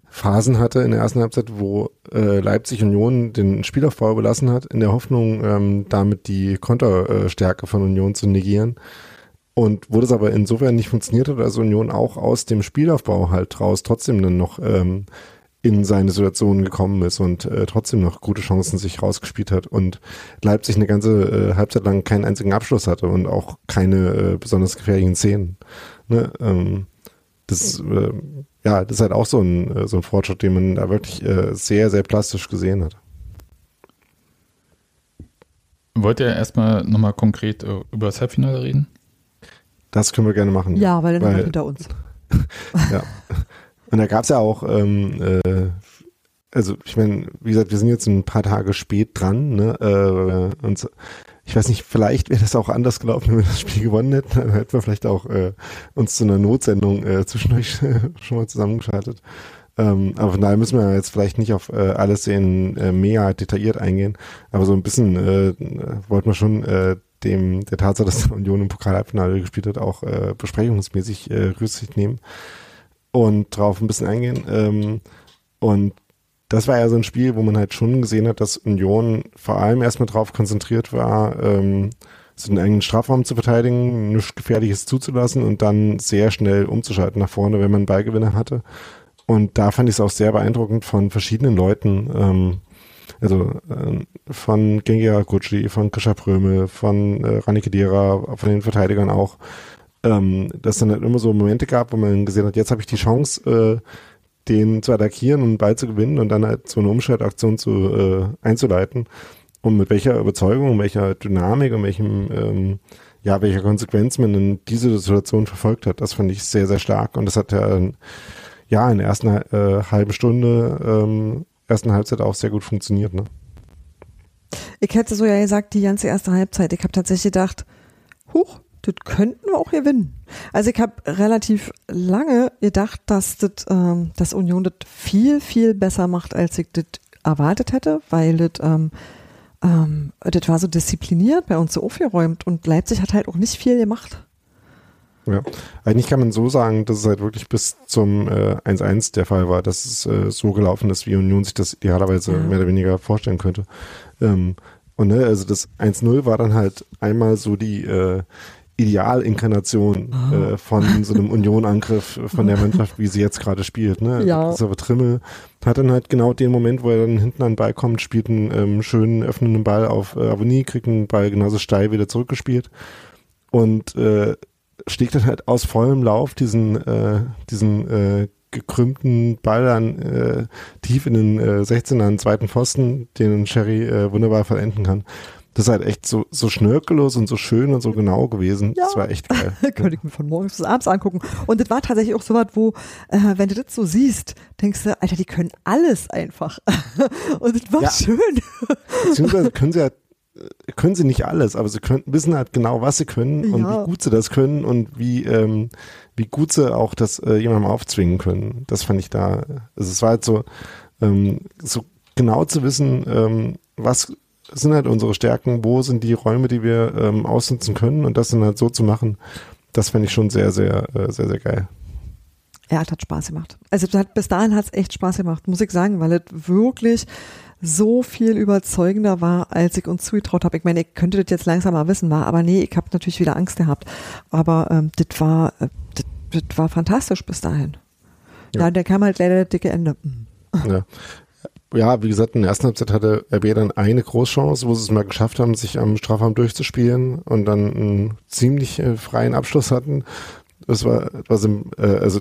Phasen hatte in der ersten Halbzeit, wo äh, Leipzig Union den Spielaufbau überlassen hat, in der Hoffnung, ähm, damit die Konterstärke von Union zu negieren. Und wo das aber insofern nicht funktioniert hat, also Union auch aus dem Spielaufbau halt raus trotzdem dann noch ähm, in seine Situation gekommen ist und äh, trotzdem noch gute Chancen sich rausgespielt hat und Leipzig eine ganze äh, Halbzeit lang keinen einzigen Abschluss hatte und auch keine äh, besonders gefährlichen Szenen. Ne? Ähm, das, äh, ja, das ist halt auch so ein, äh, so ein Fortschritt, den man da wirklich äh, sehr, sehr plastisch gesehen hat. Wollt ihr erstmal nochmal konkret äh, über das Halbfinale reden? Das können wir gerne machen. Ja, weil dann haben wir Weil- hinter uns. Ja. Und da gab es ja auch, ähm, äh, also ich meine, wie gesagt, wir sind jetzt ein paar Tage spät dran, ne? Äh, und ich weiß nicht, vielleicht wäre das auch anders gelaufen, wenn wir das Spiel gewonnen hätten. Dann hätten wir vielleicht auch äh, uns zu einer Notsendung äh, zwischendurch schon mal zusammengeschaltet. Ähm, aber von daher müssen wir jetzt vielleicht nicht auf äh, alles Szenen äh, mehr detailliert eingehen. Aber so ein bisschen äh, wollten wir schon äh, dem der Tatsache, dass Union im Pokal-Halbfinale gespielt hat, auch äh, besprechungsmäßig äh, Rücksicht nehmen und drauf ein bisschen eingehen. Ähm, und das war ja so ein Spiel, wo man halt schon gesehen hat, dass Union vor allem erstmal drauf konzentriert war, ähm, so einen eigenen Strafraum zu verteidigen, nichts Gefährliches zuzulassen und dann sehr schnell umzuschalten nach vorne, wenn man Ballgewinner hatte. Und da fand ich es auch sehr beeindruckend von verschiedenen Leuten, ähm, also äh, von Gengia Gucci, von Krisha Pröme, von äh, Rani Kedira, von den Verteidigern auch, ähm, dass dann halt immer so Momente gab, wo man gesehen hat, jetzt habe ich die Chance, äh, den zu attackieren und Ball zu gewinnen und dann halt so eine Umschaltaktion zu äh, einzuleiten. Und mit welcher Überzeugung, welcher Dynamik und welchem, ähm, ja, welcher Konsequenz man in diese Situation verfolgt hat, das fand ich sehr, sehr stark. Und das hat ja, ja in der ersten äh, halben Stunde, ähm, ersten Halbzeit auch sehr gut funktioniert, ne? Ich hätte so ja gesagt, die ganze erste Halbzeit. Ich habe tatsächlich gedacht, huch, das könnten wir auch gewinnen. Also ich habe relativ lange gedacht, dass das, ähm, dass Union das viel, viel besser macht, als ich das erwartet hätte, weil das, ähm, ähm, das war so diszipliniert, bei uns so aufgeräumt und Leipzig hat halt auch nicht viel gemacht. Ja, eigentlich kann man so sagen, dass es halt wirklich bis zum äh, 1-1 der Fall war, dass es äh, so gelaufen ist, wie Union sich das idealerweise ja. mehr oder weniger vorstellen könnte. Ähm, und ne, also das 1-0 war dann halt einmal so die, äh, Idealinkarnation oh. äh, von so einem Union-Angriff von der Mannschaft, wie sie jetzt gerade spielt. Ne? Ja. Christopher Trimmel hat dann halt genau den Moment, wo er dann hinten an den Ball kommt, spielt einen ähm, schönen öffnenden Ball auf äh, Avonie, kriegt einen Ball genauso steil wieder zurückgespielt und äh, schlägt dann halt aus vollem Lauf diesen, äh, diesen äh, gekrümmten Ball dann äh, tief in den äh, 16er an zweiten Pfosten, den Sherry äh, wunderbar vollenden kann. Das ist halt echt so, so schnörkellos und so schön und so genau gewesen. Ja. Das war echt geil. Könnte ich mir von morgens bis abends angucken. Und das war tatsächlich auch so was, wo, äh, wenn du das so siehst, denkst du, Alter, die können alles einfach. und das war ja. schön. Beziehungsweise können sie ja können sie nicht alles, aber sie können, wissen halt genau, was sie können und ja. wie gut sie das können und wie, ähm, wie gut sie auch das äh, jemandem aufzwingen können. Das fand ich da, also es war halt so, ähm, so genau zu wissen, ähm, was sind halt unsere Stärken, wo sind die Räume, die wir ähm, ausnutzen können und das dann halt so zu machen, das fände ich schon sehr, sehr, äh, sehr, sehr geil. Ja, es hat Spaß gemacht. Also bis dahin hat es echt Spaß gemacht, muss ich sagen, weil es wirklich so viel überzeugender war, als ich uns zugetraut habe. Ich meine, ich könnte das jetzt langsam mal wissen, war, aber nee, ich habe natürlich wieder Angst gehabt. Aber ähm, das war, äh, das, war fantastisch bis dahin. Ja. ja, der kam halt leider das dicke Ende. Ja ja, wie gesagt, in der ersten Halbzeit hatte RB dann eine Großchance, wo sie es mal geschafft haben, sich am Strafraum durchzuspielen und dann einen ziemlich äh, freien Abschluss hatten. Das war, was im, äh, also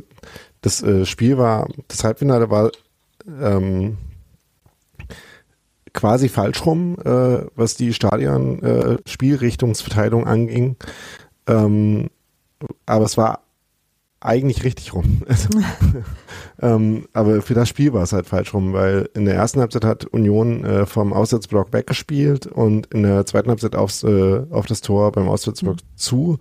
das äh, Spiel war, das Halbfinale war ähm, quasi falsch rum, äh, was die Stadion äh, Spielrichtungsverteilung anging. Ähm, aber es war eigentlich richtig rum. Also, ähm, aber für das Spiel war es halt falsch rum, weil in der ersten Halbzeit hat Union äh, vom Auswärtsblock weggespielt und in der zweiten Halbzeit aufs, äh, auf das Tor beim Auswärtsblock mhm. zu,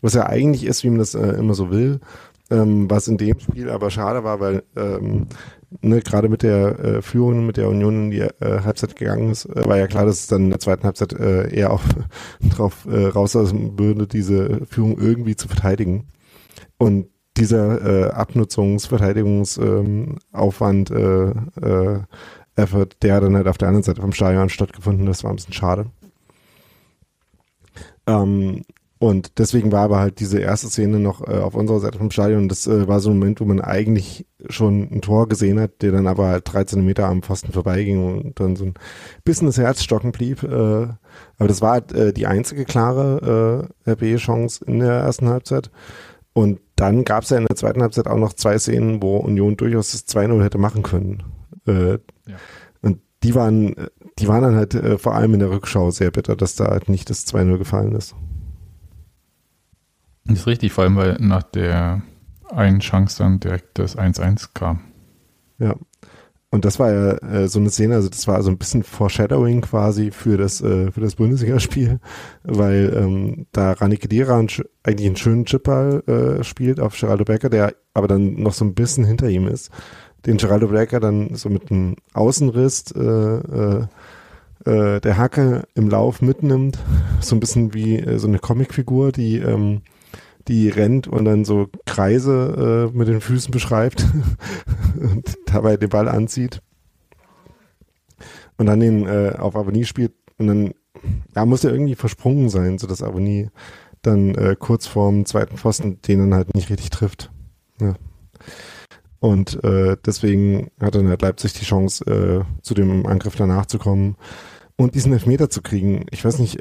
was ja eigentlich ist, wie man das äh, immer so will. Ähm, was in dem Spiel aber schade war, weil ähm, ne, gerade mit der äh, Führung, mit der Union in die äh, Halbzeit gegangen ist, äh, war ja klar, dass es dann in der zweiten Halbzeit äh, eher auch drauf äh, rauslassen würde, diese Führung irgendwie zu verteidigen. Und dieser äh, Abnutzungsverteidigungsaufwand ähm, äh, äh, Effort, der dann halt auf der anderen Seite vom Stadion stattgefunden das war ein bisschen schade. Ähm, und deswegen war aber halt diese erste Szene noch äh, auf unserer Seite vom Stadion. Das äh, war so ein Moment, wo man eigentlich schon ein Tor gesehen hat, der dann aber halt 13 Meter am Pfosten vorbeiging und dann so ein bisschen das Herz stocken blieb. Äh, aber das war halt äh, die einzige klare äh, RB-Chance in der ersten Halbzeit. Und dann gab es ja in der zweiten Halbzeit auch noch zwei Szenen, wo Union durchaus das 2-0 hätte machen können. Äh, ja. Und die waren, die waren dann halt äh, vor allem in der Rückschau sehr bitter, dass da halt nicht das 2-0 gefallen ist. Das ist richtig, vor allem weil nach der einen Chance dann direkt das 1-1 kam. Ja. und das war ja äh, so eine Szene, also das war so ein bisschen Foreshadowing quasi für das äh, für das Bundesligaspiel, weil ähm, da Rani Kedira ein, eigentlich einen schönen Chipball äh, spielt auf Geraldo Becker, der aber dann noch so ein bisschen hinter ihm ist, den Geraldo Becker dann so mit einem Außenriss äh, äh, äh, der Hacke im Lauf mitnimmt, so ein bisschen wie äh, so eine Comicfigur, die ähm, die rennt und dann so Kreise äh, mit den Füßen beschreibt und dabei den Ball anzieht und dann den äh, auf Avoni spielt und dann ja, muss er irgendwie versprungen sein, sodass Avoni dann äh, kurz vorm zweiten Pfosten den dann halt nicht richtig trifft. Ja. Und äh, deswegen hat dann halt Leipzig die Chance, äh, zu dem Angriff danach zu kommen und diesen Elfmeter zu kriegen. Ich weiß nicht,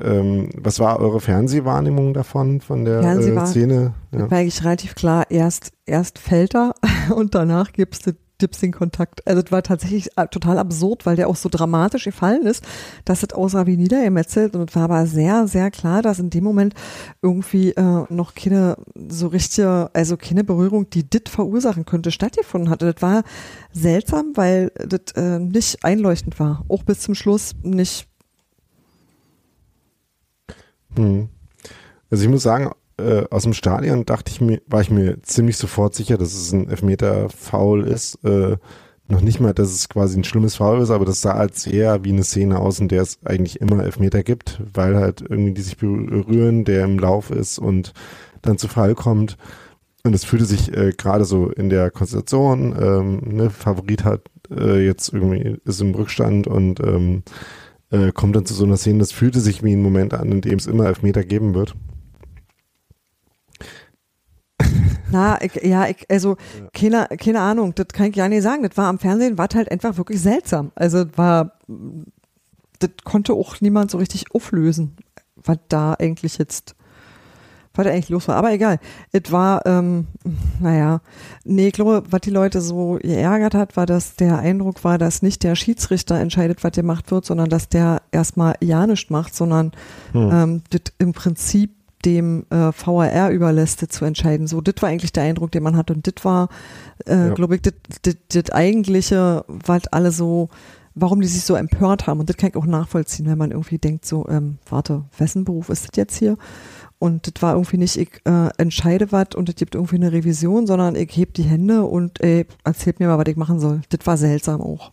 ähm, was war eure Fernsehwahrnehmung davon, von der äh, Szene? Ja. War eigentlich relativ klar, erst, erst fällt er und danach gibst du Dips den Kontakt. Also das war tatsächlich äh, total absurd, weil der auch so dramatisch gefallen ist, dass es außer wie niedergemetzelt und es war aber sehr, sehr klar, dass in dem Moment irgendwie äh, noch keine so richtige, also keine Berührung, die dit verursachen könnte, stattgefunden hatte. Das war seltsam, weil das äh, nicht einleuchtend war. Auch bis zum Schluss nicht. Hm. Also ich muss sagen, äh, aus dem Stadion dachte ich mir, war ich mir ziemlich sofort sicher, dass es ein Elfmeter-Foul ist. Äh, noch nicht mal, dass es quasi ein schlimmes Foul ist, aber das sah als eher wie eine Szene aus, in der es eigentlich immer Elfmeter gibt, weil halt irgendwie die sich berühren, der im Lauf ist und dann zu Fall kommt. Und es fühlte sich äh, gerade so in der Konstellation, ähm, ne, Favorit hat äh, jetzt irgendwie, ist im Rückstand und ähm, äh, kommt dann zu so einer Szene, das fühlte sich wie ein Moment an, in dem es immer Elfmeter geben wird. Na, ich, ja, ich, also keine, keine Ahnung, das kann ich ja nicht sagen. Das war am Fernsehen, war halt einfach wirklich seltsam. Also war, das konnte auch niemand so richtig auflösen, was da eigentlich jetzt, was da eigentlich los war. Aber egal, es war, ähm, naja, nee, ich glaube, was die Leute so geärgert hat, war, dass der Eindruck war, dass nicht der Schiedsrichter entscheidet, was gemacht wird, sondern dass der erstmal ja nichts macht, sondern hm. ähm, das im Prinzip dem äh, VAR überlässt, zu entscheiden. So, das war eigentlich der Eindruck, den man hat. Und das war, äh, ja. glaube ich, das eigentliche, was alle so, warum die sich so empört haben. Und das kann ich auch nachvollziehen, wenn man irgendwie denkt, so, ähm, warte, wessen Beruf ist das jetzt hier? Und das war irgendwie nicht, ich äh, entscheide was und es gibt irgendwie eine Revision, sondern ich heb die Hände und ey, erzählt mir mal, was ich machen soll. Das war seltsam auch.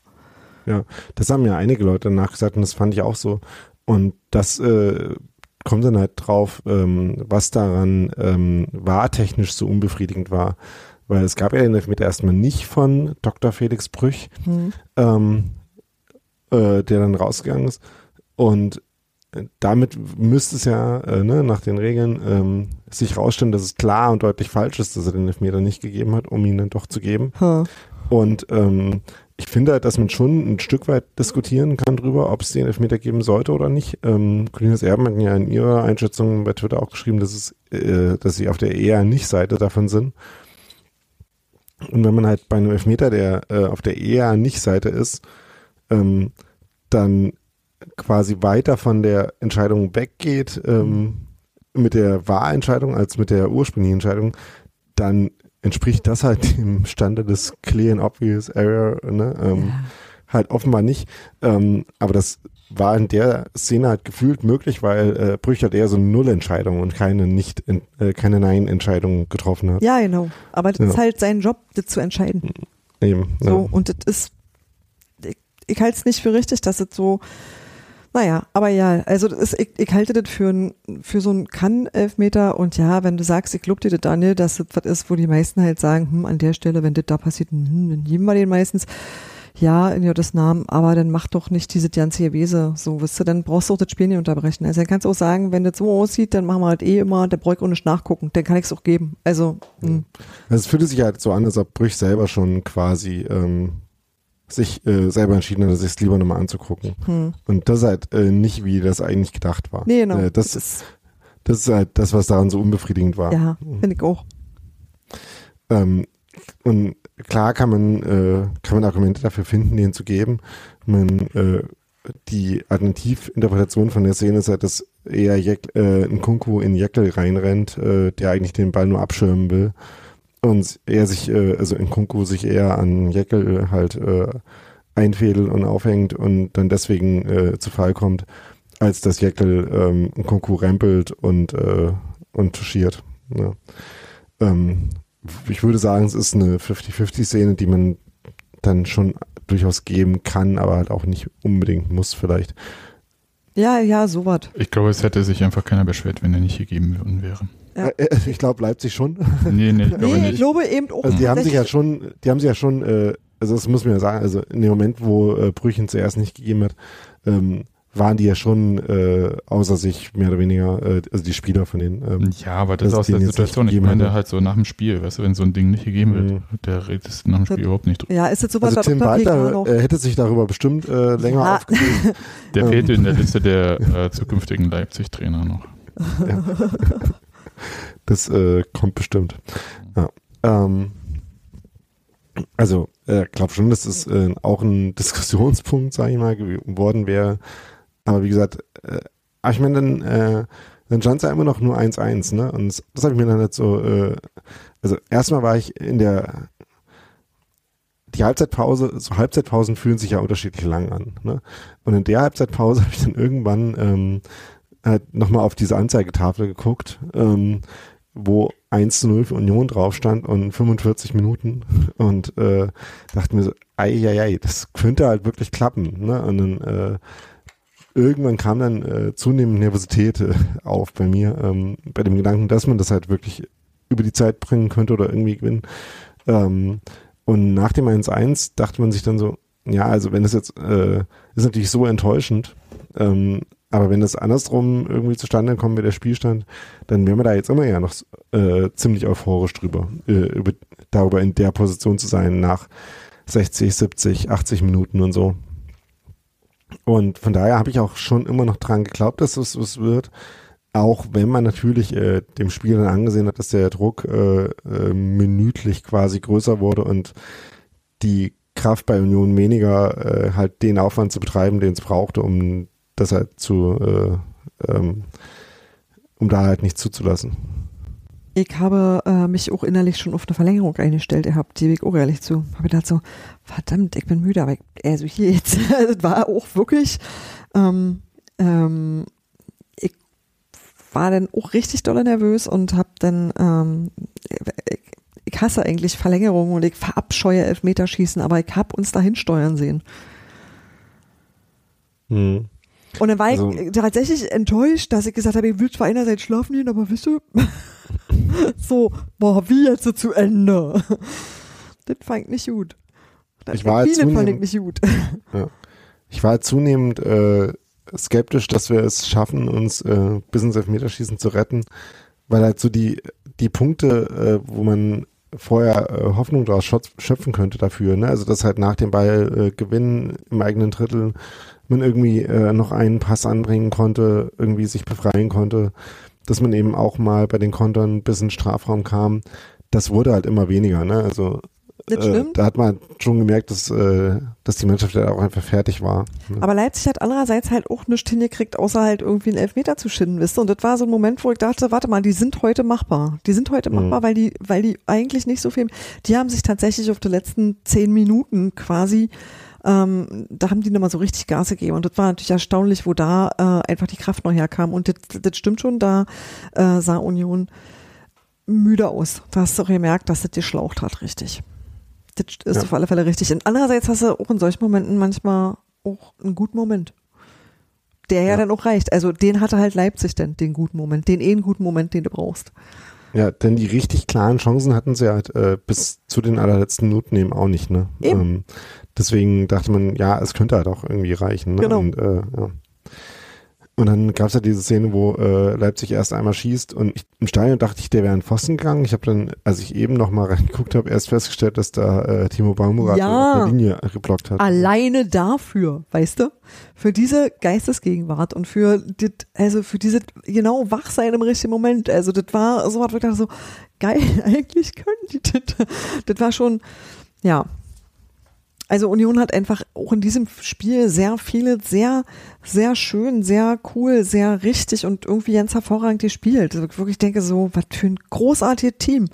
Ja, das haben ja einige Leute danach gesagt und das fand ich auch so. Und das äh, kommt dann halt drauf, ähm, was daran ähm, wahrtechnisch so unbefriedigend war. Weil es gab ja den Elfmeter erstmal nicht von Dr. Felix Brüch, mhm. ähm, äh, der dann rausgegangen ist. Und äh, damit müsste es ja äh, ne, nach den Regeln ähm, sich rausstellen, dass es klar und deutlich falsch ist, dass er den Elfmeter nicht gegeben hat, um ihn dann doch zu geben. Hm. Und ähm, ich finde halt, dass man schon ein Stück weit diskutieren kann darüber, ob es den Elfmeter geben sollte oder nicht. Ähm, Colinas Erben hat ja in ihrer Einschätzung bei Twitter auch geschrieben, dass es, äh, dass sie auf der eher nicht Seite davon sind. Und wenn man halt bei einem Elfmeter, der äh, auf der eher nicht Seite ist, ähm, dann quasi weiter von der Entscheidung weggeht ähm, mit der Wahrentscheidung als mit der ursprünglichen Entscheidung, dann entspricht das halt dem Standard des Clear and Obvious Error, ne? Ähm, ja. Halt offenbar nicht. Ähm, aber das war in der Szene halt gefühlt möglich, weil äh, Brüch hat eher so eine Nullentscheidung und keine nicht äh, keine Nein-Entscheidung getroffen hat. Ja, genau. Aber das ja. ist halt sein Job, das zu entscheiden. Eben. So, ja. und das ist, ich, ich halte es nicht für richtig, dass es so naja, aber ja, also das ist, ich, ich halte das für, ein, für so einen Kann-Elfmeter und ja, wenn du sagst, ich lobe dir das, Daniel, dass das was ist, wo die meisten halt sagen, hm, an der Stelle, wenn das da passiert, hm, dann geben wir den meistens. Ja, in Gottes Namen, aber dann mach doch nicht diese ganze Gewese, so, wisst du, dann brauchst du auch das Spiel nicht unterbrechen. Also dann kannst du auch sagen, wenn das so aussieht, dann machen wir halt eh immer, der bräuchte nicht nachgucken, dann kann ich es auch geben. Also, hm. also es fühlt sich halt so an, als ob Brüch selber schon quasi ähm, sich äh, selber entschieden hat, sich es lieber nochmal anzugucken. Hm. Und das ist halt äh, nicht, wie das eigentlich gedacht war. Nee, genau. Äh, das, das, das ist halt das, was daran so unbefriedigend war. Ja, finde ich auch. Ähm, und klar kann man, äh, kann man Argumente dafür finden, den zu geben. Man, äh, die Alternativinterpretation von der Szene ist halt, dass eher Jek, äh, ein Kunku in Jekyll reinrennt, äh, der eigentlich den Ball nur abschirmen will und er sich, äh, also in Kunku sich eher an Jekyll halt äh, einfädelt und aufhängt und dann deswegen äh, zu Fall kommt, als dass Jekyll ähm, Kunku rempelt und, äh, und touchiert. Ja. Ähm, ich würde sagen, es ist eine 50-50-Szene, die man dann schon durchaus geben kann, aber halt auch nicht unbedingt muss vielleicht. Ja, ja, sowas. Ich glaube, es hätte sich einfach keiner beschwert, wenn er nicht gegeben worden wäre. Ja. Äh, äh, ich glaube Leipzig schon. Nee, nee, ich glaube Nee, ich nicht. glaube eben auch. Also die haben sich ja schon, die haben sich ja schon, äh, also das muss man ja sagen, also in dem Moment, wo äh, Brüchen zuerst nicht gegeben hat, ähm, waren die ja schon äh, außer sich mehr oder weniger, äh, also die Spieler von denen. Ähm, Ja, aber das dass aus der Situation, ich meine halt so nach dem Spiel, weißt du, wenn so ein Ding nicht gegeben wird, Mhm. der redet es nach dem Spiel überhaupt nicht drüber. Ja, ist jetzt sowas, also Tim Walter äh, hätte sich darüber bestimmt äh, länger Ja. aufgeregt. Der Ähm. fehlte in der Liste der äh, zukünftigen Leipzig-Trainer noch. Das äh, kommt bestimmt. Ja. Ähm, also, äh, glaube schon, dass es äh, auch ein Diskussionspunkt, sage ich mal, geworden wäre. Aber wie gesagt, äh, ich meine, dann, äh, dann stand es ja immer noch nur 1-1, ne? Und das, das habe ich mir dann nicht so, äh, also erstmal war ich in der, die Halbzeitpause, so Halbzeitpausen fühlen sich ja unterschiedlich lang an, ne? Und in der Halbzeitpause habe ich dann irgendwann ähm, halt nochmal auf diese Anzeigetafel geguckt, ähm, wo 1 zu 0 für Union drauf stand und 45 Minuten und äh, dachte mir so, ei, ei, ei, das könnte halt wirklich klappen. Ne? Und dann äh, irgendwann kam dann äh, zunehmend Nervosität äh, auf bei mir, ähm, bei dem Gedanken, dass man das halt wirklich über die Zeit bringen könnte oder irgendwie gewinnen. Ähm, und nach dem 1-1 dachte man sich dann so, ja, also wenn das jetzt, äh, ist natürlich so enttäuschend, ähm, aber wenn das andersrum irgendwie zustande kommt mit der Spielstand, dann wären wir da jetzt immer ja noch äh, ziemlich euphorisch drüber, äh, über, darüber in der Position zu sein nach 60, 70, 80 Minuten und so. Und von daher habe ich auch schon immer noch dran geglaubt, dass es was wird. Auch wenn man natürlich äh, dem Spiel dann angesehen hat, dass der Druck äh, äh, minütlich quasi größer wurde und die Kraft bei Union weniger, äh, halt den Aufwand zu betreiben, den es brauchte, um das halt zu, äh, ähm, um da halt nicht zuzulassen. Ich habe äh, mich auch innerlich schon auf eine Verlängerung eingestellt gehabt, die ich auch ehrlich zu. Habe gedacht so, verdammt, ich bin müde, aber ich, also hier jetzt, das war auch wirklich, ähm, ähm, ich war dann auch richtig doll nervös und habe dann, ähm, ich, ich hasse eigentlich Verlängerungen und ich verabscheue Elfmeterschießen, aber ich habe uns dahin steuern sehen. Hm. Und dann war Also- ich tatsächlich enttäuscht, dass ich gesagt habe, ich will zwar einerseits schlafen gehen, aber wisst ihr, so, boah, wie jetzt so zu Ende? Das fand ich nicht gut. Das Ich war halt viele fand ich zunehmend- nicht gut. Ich war zunehmend äh, skeptisch, dass wir es schaffen, uns äh, bis ins Elfmeterschießen zu retten, weil halt so die, die Punkte, äh, wo man vorher äh, Hoffnung daraus schöpf- schöpfen könnte dafür, ne? also dass halt nach dem Ball äh, gewinnen im eigenen Drittel man irgendwie äh, noch einen Pass anbringen konnte, irgendwie sich befreien konnte, dass man eben auch mal bei den Kontern bis in den Strafraum kam, das wurde halt immer weniger, ne? Also äh, da hat man schon gemerkt, dass, äh, dass die Mannschaft halt auch einfach fertig war. Ne? Aber Leipzig hat andererseits halt auch nichts hingekriegt, außer halt irgendwie einen Elfmeter zu schinden, wisst ihr? Und das war so ein Moment, wo ich dachte, warte mal, die sind heute machbar. Die sind heute Mhm. machbar, weil die, weil die eigentlich nicht so viel, die haben sich tatsächlich auf die letzten zehn Minuten quasi, ähm, da haben die nochmal so richtig Gas gegeben. Und das war natürlich erstaunlich, wo da äh, einfach die Kraft noch herkam. Und das, das stimmt schon, da äh, sah Union müde aus. Da hast du auch gemerkt, dass das geschlaucht hat, richtig. Das ist Ja. auf alle Fälle richtig. Und andererseits hast du auch in solchen Momenten manchmal auch einen guten Moment. Der ja, Ja. dann auch reicht. Also den hatte halt Leipzig denn, den guten Moment, den eh einen guten Moment, den du brauchst. Ja, denn die richtig klaren Chancen hatten sie halt äh, bis zu den allerletzten Minuten eben auch nicht, ne? Eben. Ähm, deswegen dachte man, ja, es könnte halt auch irgendwie reichen, ne? Genau. Und, äh, ja. Und dann gab es ja diese Szene, wo äh, Leipzig erst einmal schießt und ich, im Stadion dachte ich, der wäre in Pfosten gegangen. Ich habe dann, als ich eben noch mal reingeguckt habe, erst festgestellt, dass da äh, Timo Baumgartner Ja. auf der Linie geblockt hat. Alleine dafür, weißt du? Für diese Geistesgegenwart und für dit, also für diese genau Wachsein im richtigen Moment. Also das war so was, wo ich dachte so, geil, eigentlich können die das. Das war schon, ja. Also Union hat einfach auch in diesem Spiel sehr viele, sehr, sehr schön, sehr cool, sehr richtig und irgendwie ganz hervorragend gespielt. Also ich wirklich denke so, was für ein großartiges Team.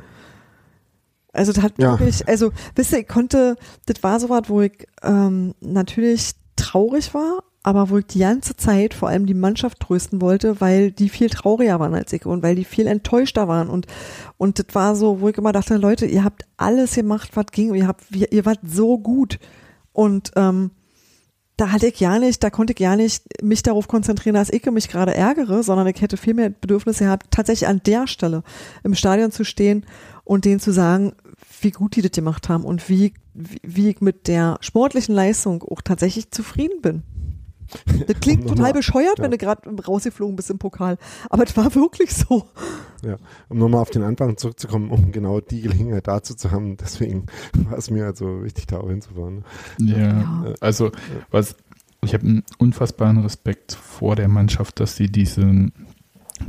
Also das hat Ja. wirklich, also wisst ihr, ich konnte, das war so was, wo ich ähm, natürlich traurig war, aber wo ich die ganze Zeit vor allem die Mannschaft trösten wollte, weil die viel trauriger waren als ich und weil die viel enttäuschter waren und und das war so, wo ich immer dachte, Leute, ihr habt alles gemacht, was ging, ihr habt, ihr, wart so gut und ähm, da hatte ich ja nicht, da konnte ich ja nicht mich darauf konzentrieren, dass ich mich gerade ärgere, sondern ich hätte viel mehr Bedürfnisse gehabt, tatsächlich an der Stelle im Stadion zu stehen und denen zu sagen, wie gut die das gemacht haben und wie, wie ich mit der sportlichen Leistung auch tatsächlich zufrieden bin. Das klingt Um total bescheuert, ja. wenn du gerade rausgeflogen bist im Pokal. Aber es war wirklich so. Ja, um nochmal auf den Anfang zurückzukommen, um genau die Gelegenheit dazu zu haben. Deswegen war es mir also wichtig, da auch hinzufahren. Ja, Ja. also was ich habe einen unfassbaren Respekt vor der Mannschaft, dass sie diesen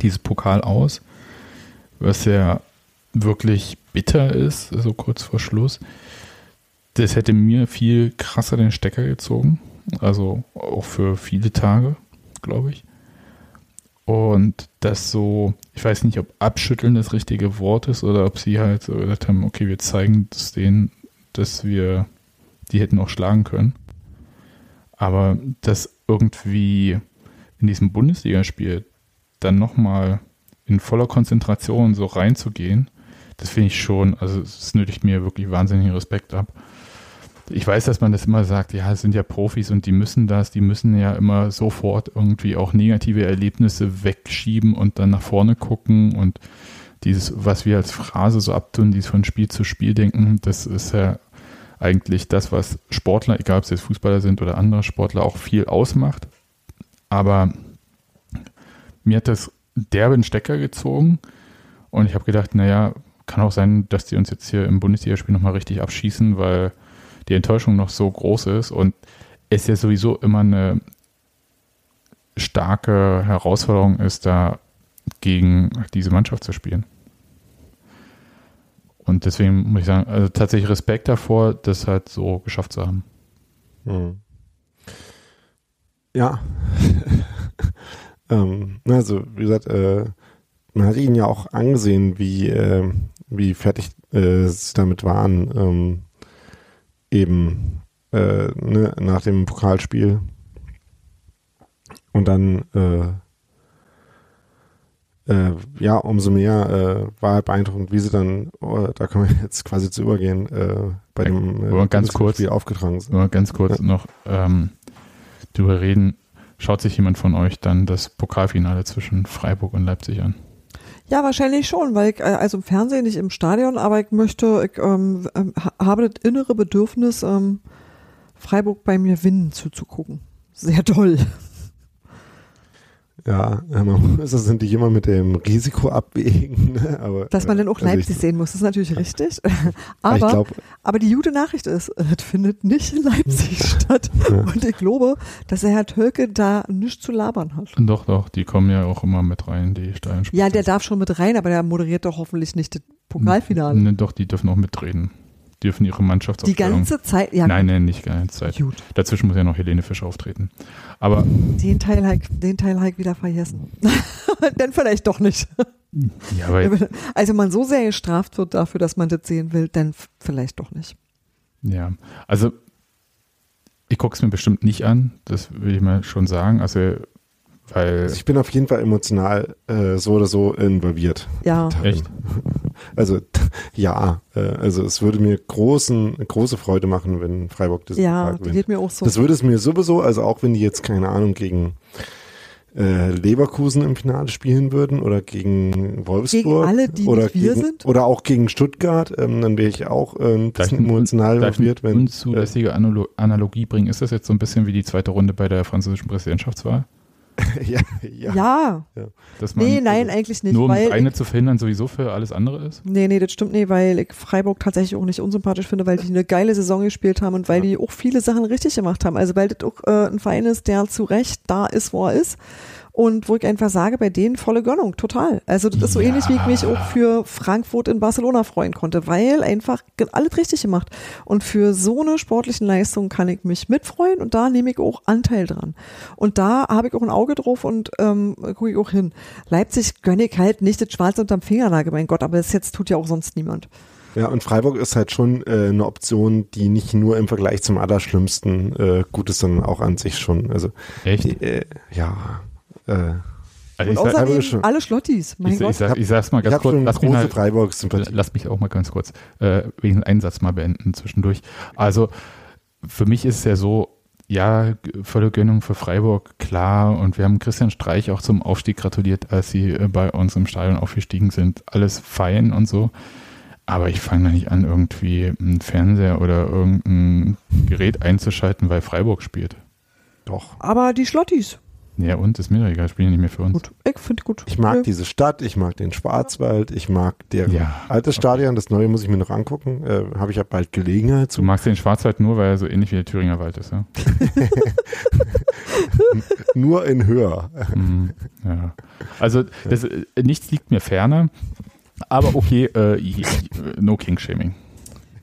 dieses Pokal aus, was ja wirklich bitter ist, so kurz vor Schluss. Das hätte mir viel krasser den Stecker gezogen, also auch für viele Tage, glaube ich. Und das so, ich weiß nicht, ob abschütteln das richtige Wort ist oder ob sie halt so gesagt haben, okay, wir zeigen es denen, dass wir die hätten auch schlagen können. Aber das irgendwie in diesem Bundesligaspiel dann nochmal in voller Konzentration so reinzugehen, das finde ich schon, also es nötigt mir wirklich wahnsinnigen Respekt ab. Ich weiß, dass man das immer sagt, ja, es sind ja Profis und die müssen das, die müssen ja immer sofort irgendwie auch negative Erlebnisse wegschieben und dann nach vorne gucken und dieses, was wir als Phrase so abtun, dieses von Spiel zu Spiel denken, das ist ja eigentlich das, was Sportler, egal ob sie jetzt Fußballer sind oder andere Sportler, auch viel ausmacht. Aber mir hat das derbe einen Stecker gezogen und ich habe gedacht, naja, kann auch sein, dass die uns jetzt hier im Bundesligaspiel nochmal richtig abschießen, weil die Enttäuschung noch so groß ist und es ja sowieso immer eine starke Herausforderung ist, da gegen diese Mannschaft zu spielen. Und deswegen muss ich sagen, also tatsächlich Respekt davor, das halt so geschafft zu haben. Hm. Ja. ähm, also, wie gesagt, äh, man hat ihnen ja auch angesehen, wie, äh, wie fertig äh, sie damit waren, ähm, eben äh, ne, nach dem Pokalspiel. Und dann, äh, äh, ja, umso mehr äh, war halt beeindruckend, wie sie dann, oh, da können wir jetzt quasi zu übergehen, äh, bei Ja, dem aber ganz kurz. Spiel aufgetragen sind. Nur ganz kurz noch ähm, drüber reden. Schaut sich jemand von euch dann das Pokalfinale zwischen Freiburg und Leipzig an? Ja, wahrscheinlich schon, weil ich, äh, also im Fernsehen, nicht im Stadion, aber ich möchte, ich ähm, ähm, ha- habe das innere Bedürfnis, ähm, Freiburg bei mir winnen zuzugucken. Sehr toll. Ja, man muss das natürlich immer mit dem Risiko abwägen. Ne? Aber, Dass man dann auch also ich- Leipzig sehen muss, ist natürlich richtig. Aber ich Aber, die gute Nachricht ist, das findet nicht in Leipzig statt. Ja. Und ich glaube, dass der Herr Tölke da nichts zu labern hat. Doch, doch, die kommen ja auch immer mit rein, die Stadionspiele. Ja, der darf schon mit rein, aber der moderiert doch hoffentlich nicht das Pokalfinale. Ne, doch, die dürfen auch mitreden. Die dürfen ihre Die Mannschaftsaufstellung. ganze Zeit, ja, Nein, nein, nicht ganze Zeit. gut. Dazwischen muss ja noch Helene Fischer auftreten. Aber Den Teil halt, den Teil halt wieder vergessen. dann vielleicht doch nicht. ja, aber Also man so sehr gestraft wird dafür, dass man das sehen will, dann vielleicht doch nicht. Ja, also ich gucke es mir bestimmt nicht an, das will ich mal schon sagen. Also, weil. also ich bin auf jeden Fall emotional äh, so oder so involviert. Ja, Echt? Also ja, äh, also es würde mir großen, große Freude machen, wenn Freiburg das ja, gewinnt. geht mir auch so. Das würde es mir sowieso, also auch wenn die jetzt, keine Ahnung, gegen äh, Leverkusen im Finale spielen würden oder gegen Wolfsburg. Gegen alle, die oder nicht wir gegen, sind? Oder auch gegen Stuttgart, ähm, dann wäre ich auch äh, ein bisschen Darf ich- emotional involviert, eine wenn. unzulässige Analo Analogie bringen? Ist das jetzt so ein bisschen wie die zweite Runde bei der französischen Präsidentschaftswahl? ja, ja. ja, Dass man nee, nein, eigentlich nicht, nur um das weil eine ich, zu verhindern sowieso für alles andere ist? nee, nee, das stimmt nicht, weil ich Freiburg tatsächlich auch nicht unsympathisch finde, weil die eine geile Saison gespielt haben und weil die auch viele Sachen richtig gemacht haben. Also weil das auch äh, ein Verein ist, der zu Recht da ist, wo er ist. Und wo ich einfach sage, bei denen volle Gönnung, total. Also das ist so ähnlich, wie ich mich auch für Frankfurt in Barcelona freuen konnte, weil einfach alles richtig gemacht. Und für so eine sportlichen Leistung kann ich mich mitfreuen und da nehme ich auch Anteil dran. Und da habe ich auch ein Auge drauf und ähm, gucke ich auch hin. Leipzig gönne ich halt nicht das Schwarz unterm Fingernagel, mein Gott, aber das jetzt tut ja auch sonst niemand. Ja, und Freiburg ist halt schon äh, eine Option, die nicht nur im Vergleich zum Allerschlimmsten äh, gut ist, sondern auch an sich schon. Also Echt? äh, ja. Äh, Also Und ich, außerdem ist schon- alle Schlottis, mein ich, Gott. ich, sag, ich sag's mal ich ganz habe kurz. schon Lass mich, mal, lass mich auch mal ganz kurz äh, wegen Einsatz mal beenden zwischendurch. Also für mich ist es ja so, ja, volle Gönnung für Freiburg, klar. Und wir haben Christian Streich auch zum Aufstieg gratuliert, als sie äh, bei uns im Stadion aufgestiegen sind. Alles fein und so. Aber ich fange da nicht an, irgendwie einen Fernseher oder irgendein Gerät einzuschalten, weil Freiburg spielt. Doch. Aber die Schlottis, Ja, und ist mir doch egal, spielen ja nicht mehr für uns. gut. Ich finde gut. Ich mag Ja. diese Stadt, ich mag den Schwarzwald, ich mag deren Ja, altes Stadion, das neue muss ich mir noch angucken. Äh, habe ich ja bald Gelegenheit Du zu. magst den Schwarzwald nur, weil er so ähnlich wie der Thüringer Wald ist, ja? Nur in höher. Mhm, ja. Also das, äh, nichts liegt mir ferner. Aber okay, äh, no King-Shaming.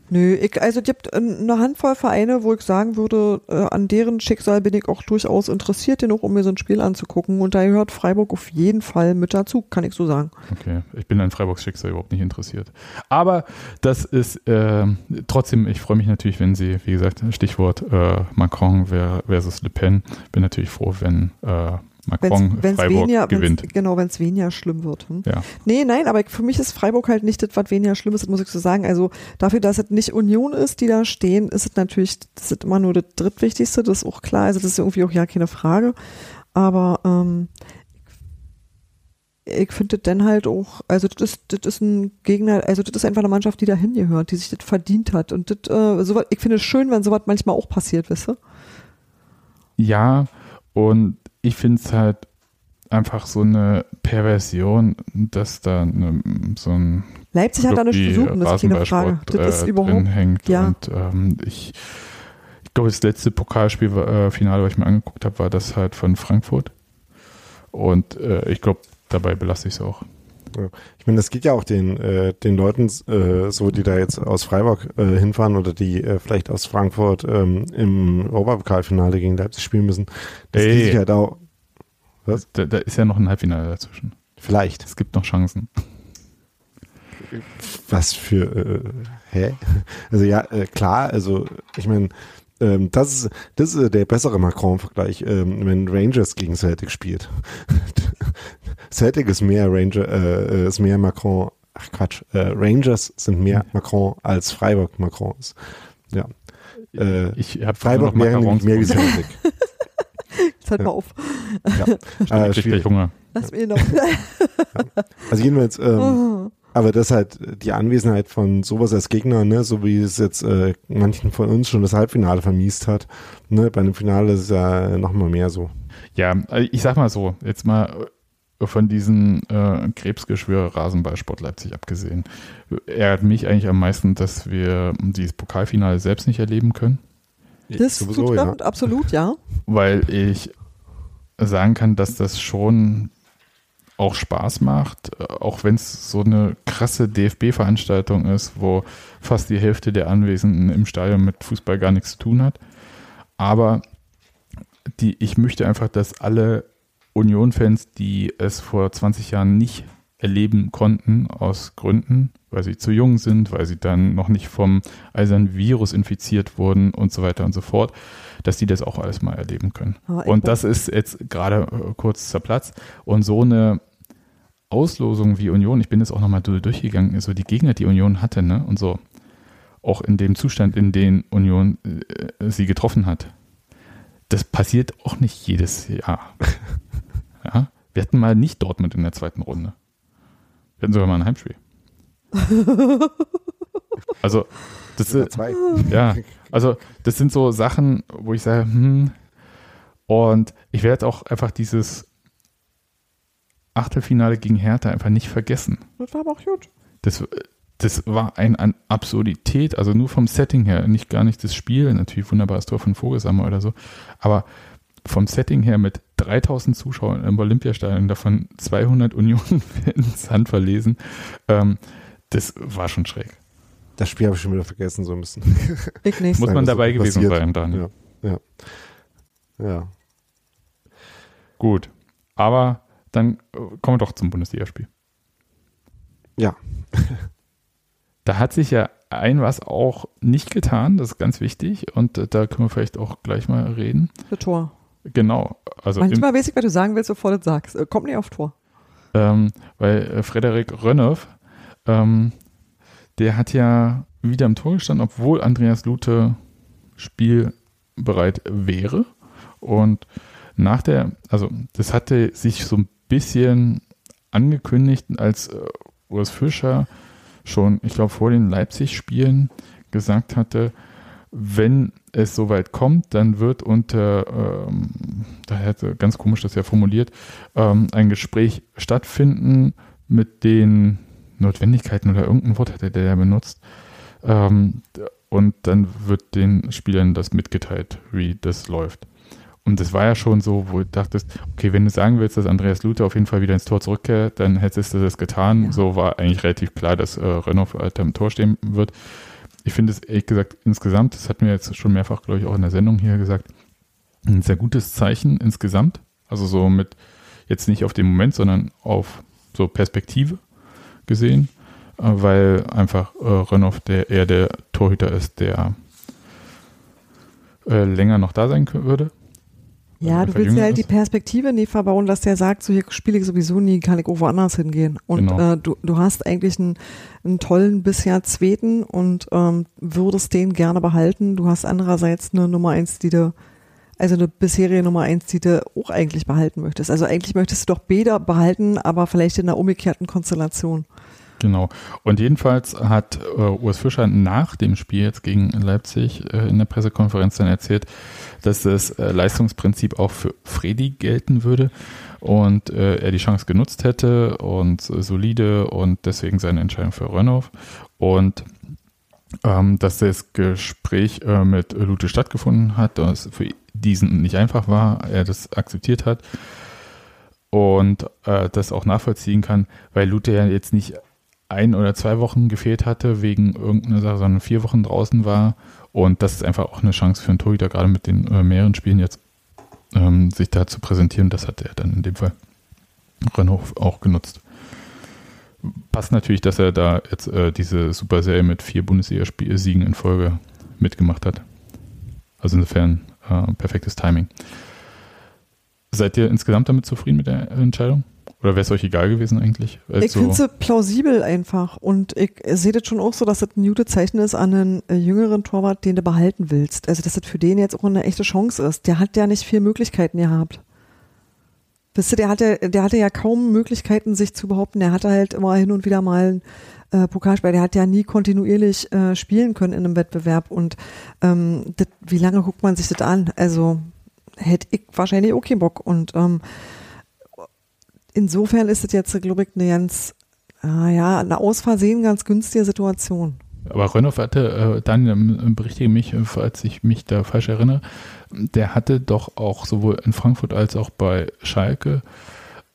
Nö, ich, also es gibt eine Handvoll Vereine, wo ich sagen würde, äh, an deren Schicksal bin ich auch durchaus interessiert genug, um mir so ein Spiel anzugucken. Und da gehört Freiburg auf jeden Fall mit dazu, kann ich so sagen. Okay, ich bin an Freiburgs Schicksal überhaupt nicht interessiert. Aber das ist äh, trotzdem, ich freue mich natürlich, wenn sie, wie gesagt, Stichwort äh, Macron ver- versus Le Pen, bin natürlich froh, wenn äh, Macron Wenn's Freiburg weniger, gewinnt. Wenn's, genau, wenn es weniger schlimm wird. Hm? Ja. Nee, nein, aber für mich ist Freiburg halt nicht das, was weniger schlimm ist, das muss ich so sagen. Also dafür, dass es nicht Union ist, die da stehen, ist es natürlich, das ist immer nur das drittwichtigste, das ist auch klar. Also das ist irgendwie auch ja keine Frage. Aber ähm, ich finde das dann halt auch, also das ist, das ist ein Gegner, also das ist einfach eine Mannschaft, die da hingehört, die sich das verdient hat. Und das, äh, sowas, ich finde es schön, wenn sowas manchmal auch passiert, weißt du? Ja, und ich finde es halt einfach so eine Perversion, dass da eine, so ein Leipzig hat da nichts zu suchen, das ist keine Frage. Das ist äh, überhaupt, hängt. ja. Und ähm, ich, ich glaube, das letzte Pokalspiel, äh, Finale, was ich mir angeguckt habe, war das halt von Frankfurt. Und äh, ich glaube, dabei belasse ich es auch. Ich meine, das geht ja auch den, äh, den Leuten äh, so, die da jetzt aus Freiburg äh, hinfahren oder die äh, vielleicht aus Frankfurt ähm, im Europapokalfinale gegen Leipzig spielen müssen. Das Ey. die sich halt auch, Was? Da, da ist ja noch ein Halbfinale dazwischen. vielleicht. Es gibt noch Chancen. Was für, äh, hä? Also ja, äh, klar, also ich meine, ähm, das ist, das ist äh, der bessere Macron-Vergleich, ähm, wenn Rangers gegen Celtic spielt. Celtic ist mehr Ranger, äh, äh, ist mehr Macron, ach Quatsch, äh, Rangers sind mehr Macron als Freiburg Macron ist. Ja. Äh, Ich habe Freiburg mehr, mehr wie Celtic. Jetzt halt Ja. mal auf. ja. äh, Ich schwierig. gleich Hunger. Lass mir noch. Also jedenfalls, ähm, Oh. Aber das halt die Anwesenheit von sowas als Gegner, ne, so wie es jetzt äh, manchen von uns schon das Halbfinale vermiest hat, ne, bei einem Finale ist es ja noch mal mehr so. Ja, also ich sag mal so, jetzt mal äh, von diesem äh, Krebsgeschwür Rasenballsport Leipzig abgesehen. Ärgert mich eigentlich am meisten, dass wir dieses Pokalfinale selbst nicht erleben können, Das Sowieso, tut ja. absolut, ja. weil ich sagen kann, dass das schon auch Spaß macht, äh, auch wenn es so eine krasse DFB-Veranstaltung ist, wo fast die Hälfte der Anwesenden im Stadion mit Fußball gar nichts zu tun hat. Aber die, ich möchte einfach, dass alle Union-Fans, die es vor 20 Jahren nicht erleben konnten, aus Gründen, weil sie zu jung sind, weil sie dann noch nicht vom eisernen Virus infiziert wurden und so weiter und so fort, dass die das auch alles mal erleben können. Ich Und das ist jetzt gerade äh, kurz zur Platz. Und so eine Auslosung wie Union, ich bin jetzt auch nochmal durchgegangen, so die Gegner, die Union hatte, ne? Und so, auch in dem Zustand, in dem Union äh, sie getroffen hat. Das passiert auch nicht jedes Jahr. ja? Wir hatten mal nicht Dortmund in der zweiten Runde. Wir hatten sogar mal ein Heimspiel. Also, das ist, zwei. ja, also das sind so Sachen, wo ich sage, hm, und ich werde auch einfach dieses Achtelfinale gegen Hertha einfach nicht vergessen. Das war aber auch gut. Das, das war ein, an Absurdität, also nur vom Setting her, nicht gar nicht das Spiel, natürlich wunderbares Tor von Vogelsammer oder so, aber vom Setting her mit 3000 Zuschauern im Olympiastadion, davon 200 Union-Fans handverlesen, ähm, das war schon schräg. Das Spiel habe ich schon wieder vergessen, so ein bisschen. Ich nicht. Muss man so dabei gewesen passiert. sein, Daniel. Ja. Ja. Ja. Gut. Aber dann äh, kommen wir doch zum Bundesligaspiel. Ja. da hat sich ja ein was auch nicht getan, das ist ganz wichtig und äh, da können wir vielleicht auch gleich mal reden. Für Tor. Genau. Also Manchmal weiß ich, was du sagen willst, bevor du das sagst. Äh, Kommt nicht auf Tor. ähm, weil äh, Frederik Rönnow, ähm, der hat ja wieder im Tor gestanden, obwohl Andreas Lute spielbereit wäre. Und nach der, also das hatte sich so ein bisschen angekündigt, als äh, Urs Fischer schon, ich glaube, vor den Leipzig-Spielen gesagt hatte, wenn es soweit kommt, dann wird unter, ähm, da hätte ganz komisch das ja formuliert, ähm, ein Gespräch stattfinden mit den Notwendigkeiten oder irgendein Wort hätte der ja benutzt. Ähm, und dann wird den Spielern das mitgeteilt, wie das läuft. Und das war ja schon so, wo du dachtest, okay, wenn du sagen willst, dass Andreas Luther auf jeden Fall wieder ins Tor zurückkehrt, dann hättest du das getan. Ja. So war eigentlich relativ klar, dass äh, Renault weiter im Tor stehen wird. Ich finde es ehrlich gesagt insgesamt, das hatten wir jetzt schon mehrfach, glaube ich, auch in der Sendung hier gesagt, ein sehr gutes Zeichen insgesamt. Also so mit jetzt nicht auf den Moment, sondern auf so Perspektive gesehen, äh, weil einfach äh, Renault der eher der Torhüter ist, der äh, länger noch da sein würde. Ja, du willst ja halt die. Perspektive nie verbauen, dass der sagt, so hier spiele ich sowieso nie, kann ich auch woanders hingehen. Und Genau. äh, du, du hast eigentlich einen, einen tollen bisher Zweiten und ähm, würdest den gerne behalten. Du hast andererseits eine Nummer eins, die du, also eine bisherige Nummer eins, die du auch eigentlich behalten möchtest. Also eigentlich möchtest du doch beide behalten, aber vielleicht in einer umgekehrten Konstellation. Genau. Und jedenfalls hat äh, Urs Fischer nach dem Spiel jetzt gegen Leipzig äh, in der Pressekonferenz dann erzählt, dass das äh, Leistungsprinzip auch für Fredi gelten würde und äh, er die Chance genutzt hätte und äh, solide und deswegen seine Entscheidung für Rönnow und ähm, dass das Gespräch äh, mit Lute stattgefunden hat, dass für diesen nicht einfach war, er das akzeptiert hat und äh, das auch nachvollziehen kann, weil Lute ja jetzt nicht ein oder zwei Wochen gefehlt hatte wegen irgendeiner Sache, sondern vier Wochen draußen war. Und das ist einfach auch eine Chance für einen Torhüter, gerade mit den äh, mehreren Spielen jetzt, ähm, sich da zu präsentieren. Das hat er dann in dem Fall Renault auch genutzt. Passt natürlich, dass er da jetzt äh, diese Superserie mit vier Bundesliga-Siegen in Folge mitgemacht hat. Also insofern äh, perfektes Timing. Seid ihr insgesamt damit zufrieden mit der Entscheidung? Oder wäre es euch egal gewesen eigentlich? Ich Also- finde sie plausibel einfach und ich sehe das schon auch so, dass das ein gutes Zeichen ist an einen äh, jüngeren Torwart, den du behalten willst. Also dass das für den jetzt auch eine echte Chance ist. Der hat ja nicht viel Möglichkeiten gehabt. Wisst ihr, der hatte, der hatte ja kaum Möglichkeiten, sich zu behaupten. Der hatte halt immer hin und wieder mal ein äh, Pokalspiel. Der hat ja nie kontinuierlich äh, spielen können in einem Wettbewerb. Und ähm, das, wie lange guckt man sich das an? Also hätte ich wahrscheinlich auch keinen Bock. Und ähm, insofern ist es jetzt, glaube ich, eine ganz, ah ja, eine aus Versehen ganz günstige Situation. Aber Rönnow hatte, äh, Daniel, ähm, berichtige mich, äh, falls ich mich da falsch erinnere, der hatte doch auch sowohl in Frankfurt als auch bei Schalke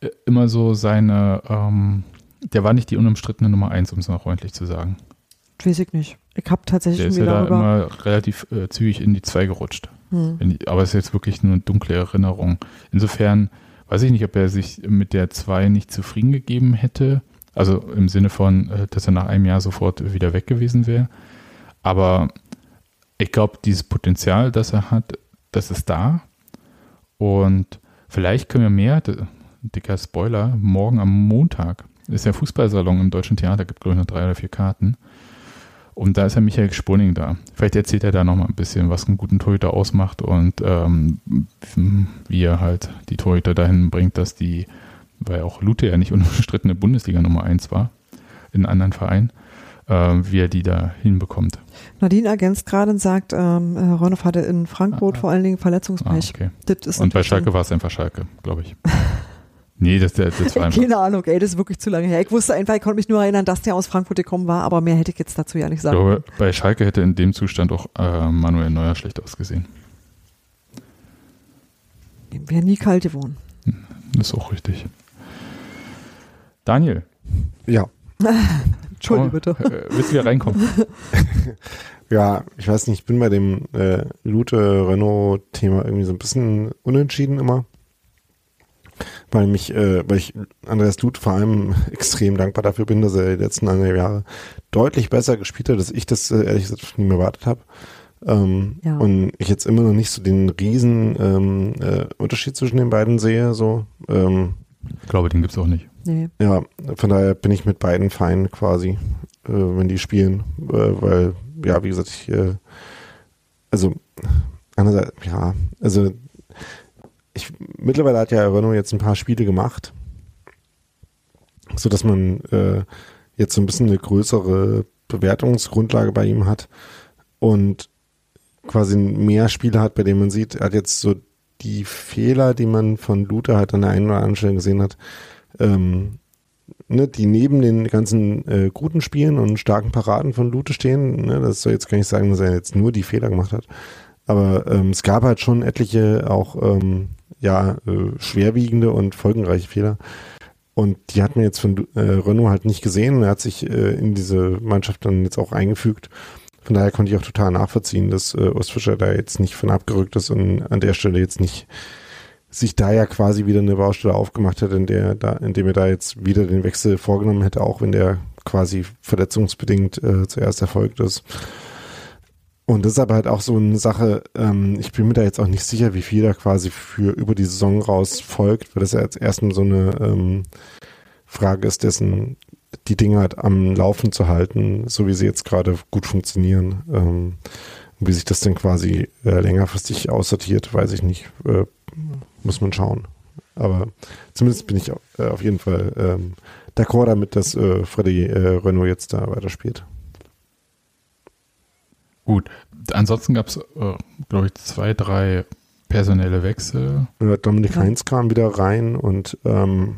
äh, immer so seine, ähm, der war nicht die unumstrittene Nummer eins, um es mal freundlich zu sagen. Weiß ich nicht. Ich habe tatsächlich Der ist ja da immer relativ äh, zügig in die zwei gerutscht. Hm. Die, aber es ist jetzt wirklich nur eine dunkle Erinnerung. Insofern weiß ich nicht, ob er sich mit der 2 nicht zufrieden gegeben hätte. Also im Sinne von, äh, dass er nach einem Jahr sofort wieder weg gewesen wäre. Aber ich glaube, dieses Potenzial, das er hat, das ist da. Und vielleicht können wir mehr, dicker Spoiler, morgen am Montag ist der Fußballsalon im Deutschen Theater, gibt glaube ich noch drei oder vier Karten. Und da ist ja Michael Spunning da. Vielleicht erzählt er da nochmal ein bisschen, was einen guten Torhüter ausmacht und ähm, wie er halt die Torhüter dahin bringt, dass die, weil auch Lute ja nicht unumstrittene Bundesliga Nummer 1 war, in einem anderen Verein, äh, wie er die da hinbekommt. Nadine ergänzt gerade und sagt, ähm, äh, Ronhoff hatte in Frankfurt Ah, ah. vor allen Dingen Ah, Verletzungspech. okay. Das ist Und bei Schalke war es einfach Schalke, glaube ich. nee, das, das das war. Keine Ahnung, ey, das ist wirklich zu lange her. Ich wusste einfach, ich konnte mich nur erinnern, dass der aus Frankfurt gekommen war, aber mehr hätte ich jetzt dazu ja nicht Ich sagen. glaube, bei Schalke hätte in dem Zustand auch äh, Manuel Neuer schlecht ausgesehen. Wäre nie kalt geworden. Das ist auch richtig. Daniel, Ja, Entschuldige oh, bitte. Äh, willst du wieder reinkommen? ja, ich weiß nicht, ich bin bei dem äh, Lute-Renault-Thema irgendwie so ein bisschen unentschieden immer. Weil mich, äh, weil ich Andreas Luth vor allem extrem dankbar dafür bin, dass er die letzten anderthalb Jahre deutlich besser gespielt hat, dass ich das äh, ehrlich gesagt nie mehr erwartet habe. Ähm, Ja. Und ich jetzt immer noch nicht so den riesen ähm, äh, Unterschied zwischen den beiden sehe. So, ähm, Ich glaube, den gibt's auch nicht. Nee. ja, von daher bin ich mit beiden fein quasi, äh, wenn die spielen, äh, weil ja, wie gesagt, ich äh, also einerseits, ja, also ich mittlerweile hat ja Renault jetzt ein paar Spiele gemacht, so dass man äh, jetzt so ein bisschen eine größere Bewertungsgrundlage bei ihm hat und quasi mehr Spiele hat, bei denen man sieht, er hat jetzt so die Fehler, die man von Luther halt an der einen oder anderen Stelle gesehen hat, ähm, ne, die neben den ganzen äh, guten Spielen und starken Paraden von Lute stehen, ne, das soll jetzt gar nicht sagen, dass er jetzt nur die Fehler gemacht hat, aber ähm, es gab halt schon etliche auch ähm, ja äh, schwerwiegende und folgenreiche Fehler. Und die hat man jetzt von äh, Renault halt nicht gesehen. Er hat sich äh, in diese Mannschaft dann jetzt auch eingefügt. Von daher konnte ich auch total nachvollziehen, dass äh, Ostfischer da jetzt nicht von abgerückt ist und an der Stelle jetzt nicht sich da ja quasi wieder eine Baustelle aufgemacht hat, in der da, indem er da jetzt wieder den Wechsel vorgenommen hätte, auch wenn der quasi verletzungsbedingt äh, zuerst erfolgt ist. Und das ist aber halt auch so eine Sache, ähm, ich bin mir da jetzt auch nicht sicher, wie viel da quasi für über die Saison raus folgt, weil das ja jetzt erstmal so eine ähm, Frage ist, dessen die Dinge halt am Laufen zu halten, so wie sie jetzt gerade gut funktionieren. Ähm, wie sich das dann quasi äh, längerfristig aussortiert, weiß ich nicht. Äh, muss man schauen. Aber zumindest bin ich äh, auf jeden Fall ähm, d'accord damit, dass äh, Freddy äh, Renault jetzt da weiterspielt. Gut. Ansonsten gab's, äh, glaube ich, zwei, drei personelle Wechsel. Äh, Dominik Ja. Heinz kam wieder rein und ähm,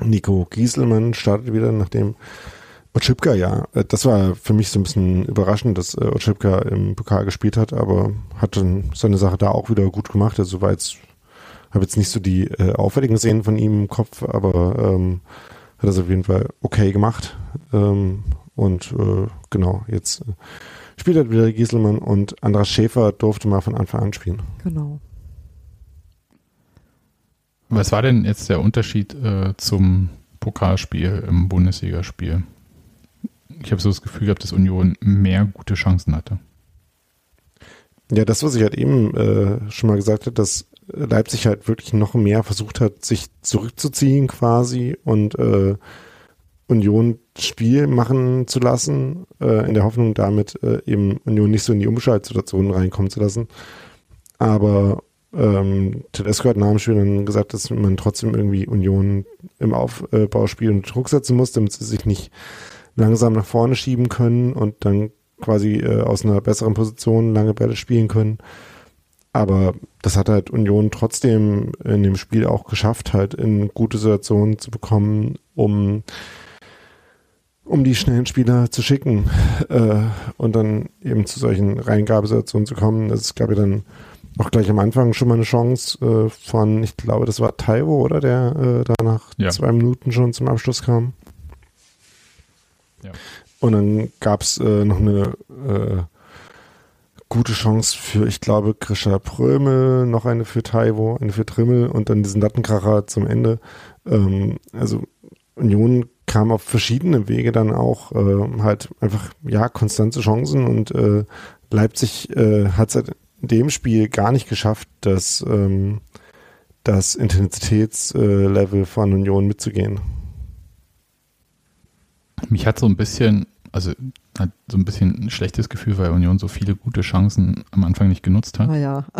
Nico Gieselmann startet wieder, nachdem Otschipka, ja, äh, das war für mich so ein bisschen überraschend, dass äh, Otschipka im Pokal gespielt hat, aber hat dann seine Sache da auch wieder gut gemacht. Also war jetzt, habe jetzt nicht so die äh, auffälligen Szenen von ihm im Kopf, aber ähm, hat das auf jeden Fall okay gemacht. Ähm, und äh, genau, jetzt äh, spielt halt wieder Gieselmann und Andras Schäfer durfte mal von Anfang an spielen. Genau. Was war denn jetzt der Unterschied äh, zum Pokalspiel im Bundesligaspiel? Ich habe so das Gefühl gehabt, dass Union mehr gute Chancen hatte. Ja, das, was ich halt eben äh, schon mal gesagt habe, dass Leipzig halt wirklich noch mehr versucht hat, sich zurückzuziehen quasi und äh, Union Spiel machen zu lassen, äh, in der Hoffnung damit äh, eben Union nicht so in die Umschaltsituation reinkommen zu lassen. Aber ähm, Tedesco hat nach dem Spiel dann gesagt, dass man trotzdem irgendwie Union im Aufbauspiel unter Druck setzen muss, damit sie sich nicht langsam nach vorne schieben können und dann quasi äh, aus einer besseren Position lange Bälle spielen können. Aber das hat halt Union trotzdem in dem Spiel auch geschafft, halt in gute Situationen zu bekommen, um, um die schnellen Spieler zu schicken äh, und dann eben zu solchen Reingabesituationen zu kommen. Es gab ja dann auch gleich am Anfang schon mal eine Chance äh, von, ich glaube, das war Taiwo, oder? Der äh, da nach Ja. zwei Minuten schon zum Abschluss kam. Ja. Und dann gab es äh, noch eine äh, gute Chance für, ich glaube, Grisha Prömel, noch eine für Taiwo, eine für Trimmel und dann diesen Lattenkracher zum Ende. Ähm, also Union kam auf verschiedene Wege dann auch äh, halt einfach, ja, konstante Chancen und äh, Leipzig äh, hat es halt in dem Spiel gar nicht geschafft, das, ähm, das Intensitätslevel äh, von Union mitzugehen. Mich hat so ein bisschen, also hat so ein bisschen ein schlechtes Gefühl, weil Union so viele gute Chancen am Anfang nicht genutzt hat. Naja.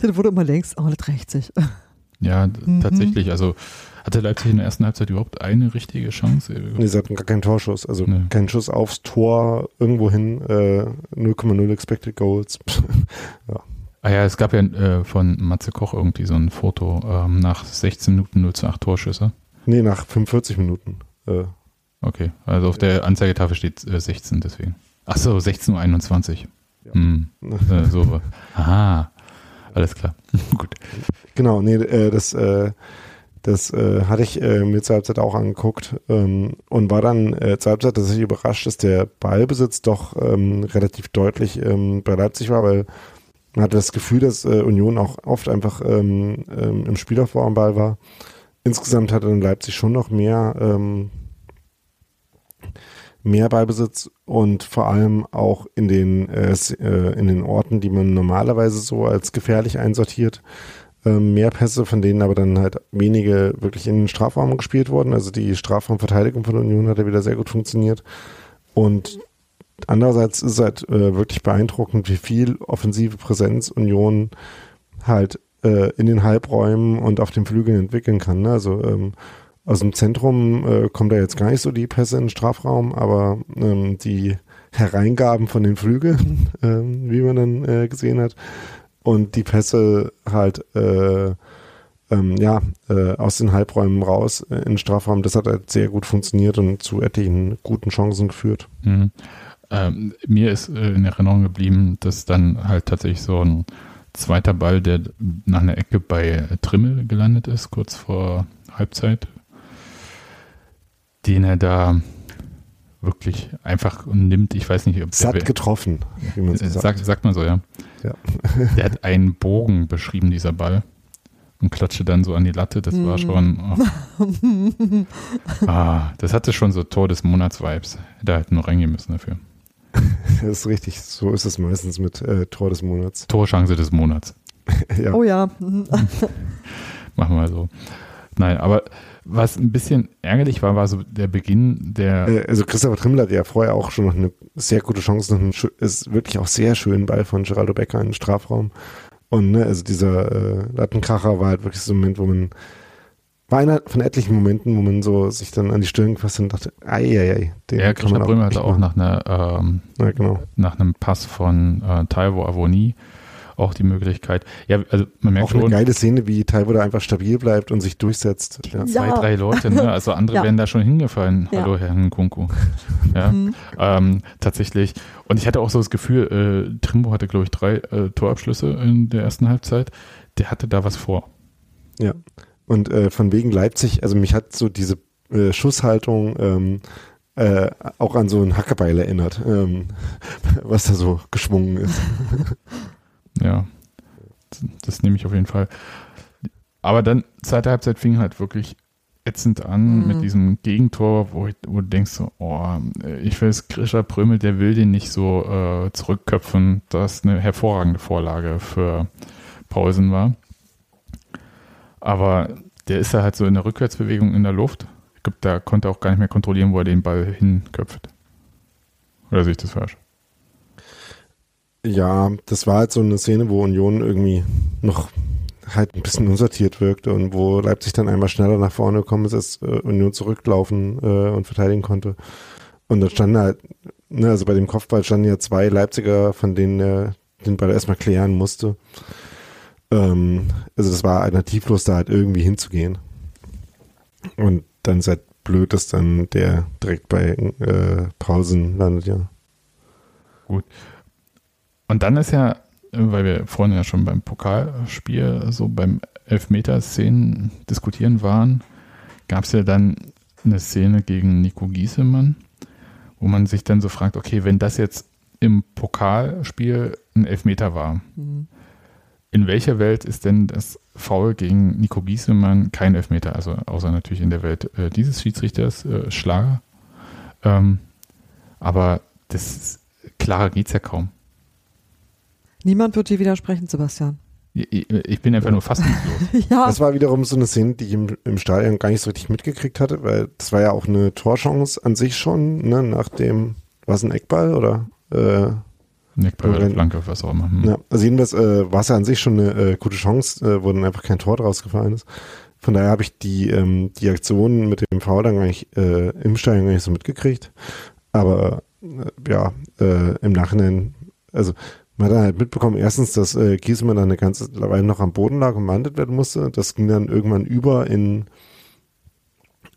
Dann wurde immer längst, oh, das rächt sich. Ja, Mhm. tatsächlich. Also hatte Leipzig in der ersten Halbzeit überhaupt eine richtige Chance? Nee, sie hatten gar keinen Torschuss, also Nee. keinen Schuss aufs Tor irgendwo hin, äh, 0,0 Expected Goals. Ah ja, es gab ja äh, von Matze Koch irgendwie so ein Foto ähm, nach 16 Minuten 0 zu 8 Torschüsse. nee, nach 45 Minuten. Äh, Okay, also auf der Anzeigetafel steht äh, 16 deswegen. Ach so, 16.21 Uhr. Ja. Hm, äh, so. Aha, alles klar. Gut. Genau, nee, äh, das, äh, das äh, hatte ich äh, mir zur Halbzeit auch angeguckt ähm, und war dann äh, zur Halbzeit tatsächlich überrascht, dass der Ballbesitz doch ähm, relativ deutlich ähm, bei Leipzig war, weil man hatte das Gefühl, dass äh, Union auch oft einfach ähm, ähm, im Spielaufbau am Ball war. Insgesamt hatte dann Leipzig schon noch mehr, ähm, mehr Ballbesitz und vor allem auch in den, äh, äh, in den Orten, die man normalerweise so als gefährlich einsortiert, mehr Pässe, von denen aber dann halt wenige wirklich in den Strafraum gespielt wurden. Also die Strafraumverteidigung von Union hat ja wieder sehr gut funktioniert. Und andererseits ist halt äh, wirklich beeindruckend, wie viel offensive Präsenz Union halt äh, in den Halbräumen und auf den Flügeln entwickeln kann. Ne? Also ähm, aus dem Zentrum äh, kommen da jetzt gar nicht so die Pässe in den Strafraum, aber ähm, die Hereingaben von den Flügeln, äh, wie man dann äh, gesehen hat, und die Pässe halt äh, ähm, ja, äh, aus den Halbräumen raus äh, in den Strafraum, das hat halt sehr gut funktioniert und zu etlichen guten Chancen geführt. Mhm. Ähm, mir ist äh, in Erinnerung geblieben, dass dann halt tatsächlich so ein zweiter Ball, der nach einer Ecke bei Trimmel gelandet ist, kurz vor Halbzeit, den er da wirklich einfach nimmt. Ich weiß nicht, ob Satt der, getroffen, wie man sagt. Sagt, sagt man so, ja. ja. der hat einen Bogen beschrieben, dieser Ball. Und klatschte dann so an die Latte. Das war schon. Oh. ah, das hatte schon so Tor des Monats-Vibes. Da hätte nur reingehen müssen dafür. Das ist richtig. So ist es meistens mit äh, Tor des Monats. Torchance des Monats. ja. Oh ja. Machen wir so. Nein, aber was ein bisschen ärgerlich war, war so der Beginn der. Äh, also Christopher Trimmler hat ja vorher auch schon noch eine sehr gute Chance, noch einen, ist wirklich auch sehr schönen Ball von Geraldo Becker in den Strafraum. Und ne, also dieser äh, Lattenkracher war halt wirklich so ein Moment, wo man war einer von etlichen Momenten, wo man so sich dann an die Stirn gefasst hat und dachte, ei, ei, ei. Ja, Christian Brömer hatte auch nach, einer, ähm, ja, genau. nach einem Pass von äh, Taiwo Avoni auch die Möglichkeit. Ja, also man merkt auch schon. Eine geile Szene, wie Taiwo da einfach stabil bleibt und sich durchsetzt. Ja. Zwei, ja. drei Leute, ne? Also andere ja. wären da schon hingefallen. Hallo, Herr Nkunku. Ja, mhm. ähm, tatsächlich. Und ich hatte auch so das Gefühl, äh, Trimbo hatte, glaube ich, drei äh, Torabschlüsse in der ersten Halbzeit. Der hatte da was vor. Ja. Und äh, von wegen Leipzig, also mich hat so diese äh, Schusshaltung ähm, äh, auch an so ein Hackebeil erinnert, ähm, was da so geschwungen ist. Ja, das nehme ich auf jeden Fall. Aber dann, zweite Halbzeit fing halt wirklich ätzend an mhm. mit diesem Gegentor, wo, ich, wo du denkst, so, oh, ich weiß, Grisha Prömel, der will den nicht so äh, zurückköpfen, dass eine hervorragende Vorlage für Pausen war. Aber der ist ja halt so in der Rückwärtsbewegung in der Luft. Ich glaube, da konnte er auch gar nicht mehr kontrollieren, wo er den Ball hinköpft. Oder sehe ich das falsch? Ja, das war halt so eine Szene, wo Union irgendwie noch halt ein bisschen unsortiert wirkte und wo Leipzig dann einmal schneller nach vorne gekommen ist, als äh, Union zurücklaufen äh, und verteidigen konnte. Und dann standen halt, ne, also bei dem Kopfball standen ja zwei Leipziger, von denen er den Ball erstmal klären musste. Ähm, also das war alternativlos, da halt irgendwie hinzugehen. Und dann ist halt blöd, dass dann der direkt bei äh, Pausen landet, ja. Gut. Und dann ist ja, weil wir vorhin ja schon beim Pokalspiel, so beim Elfmeter-Szenen diskutieren waren, gab es ja dann eine Szene gegen Nico Giesemann, wo man sich dann so fragt, okay, wenn das jetzt im Pokalspiel ein Elfmeter war, mhm. in welcher Welt ist denn das Foul gegen Nico Giesemann kein Elfmeter? Also außer natürlich in der Welt äh, dieses Schiedsrichters, äh, Schlager. Ähm, aber das klarer geht es ja kaum. Niemand wird dir widersprechen, Sebastian. Ich bin einfach nur fassungslos. ja. Das war wiederum so eine Szene, die ich im, im, Stadion gar nicht so richtig mitgekriegt hatte, weil das war ja auch eine Torchance an sich schon, ne, nach dem, war es ein Eckball oder? Äh, ein Eckball oder Flanke, was auch immer. Hm. Ja, also jedenfalls äh, war es ja an sich schon eine äh, gute Chance, äh, wo dann einfach kein Tor draus gefallen ist. Von daher habe ich die, ähm, die Aktion mit dem Foul dann gar nicht äh, im Stadion gar nicht so mitgekriegt. Aber äh, ja, äh, im Nachhinein, also man hat dann halt mitbekommen, erstens, dass äh, Giesemann dann eine ganze Weile noch am Boden lag und behandelt werden musste. Das ging dann irgendwann über in,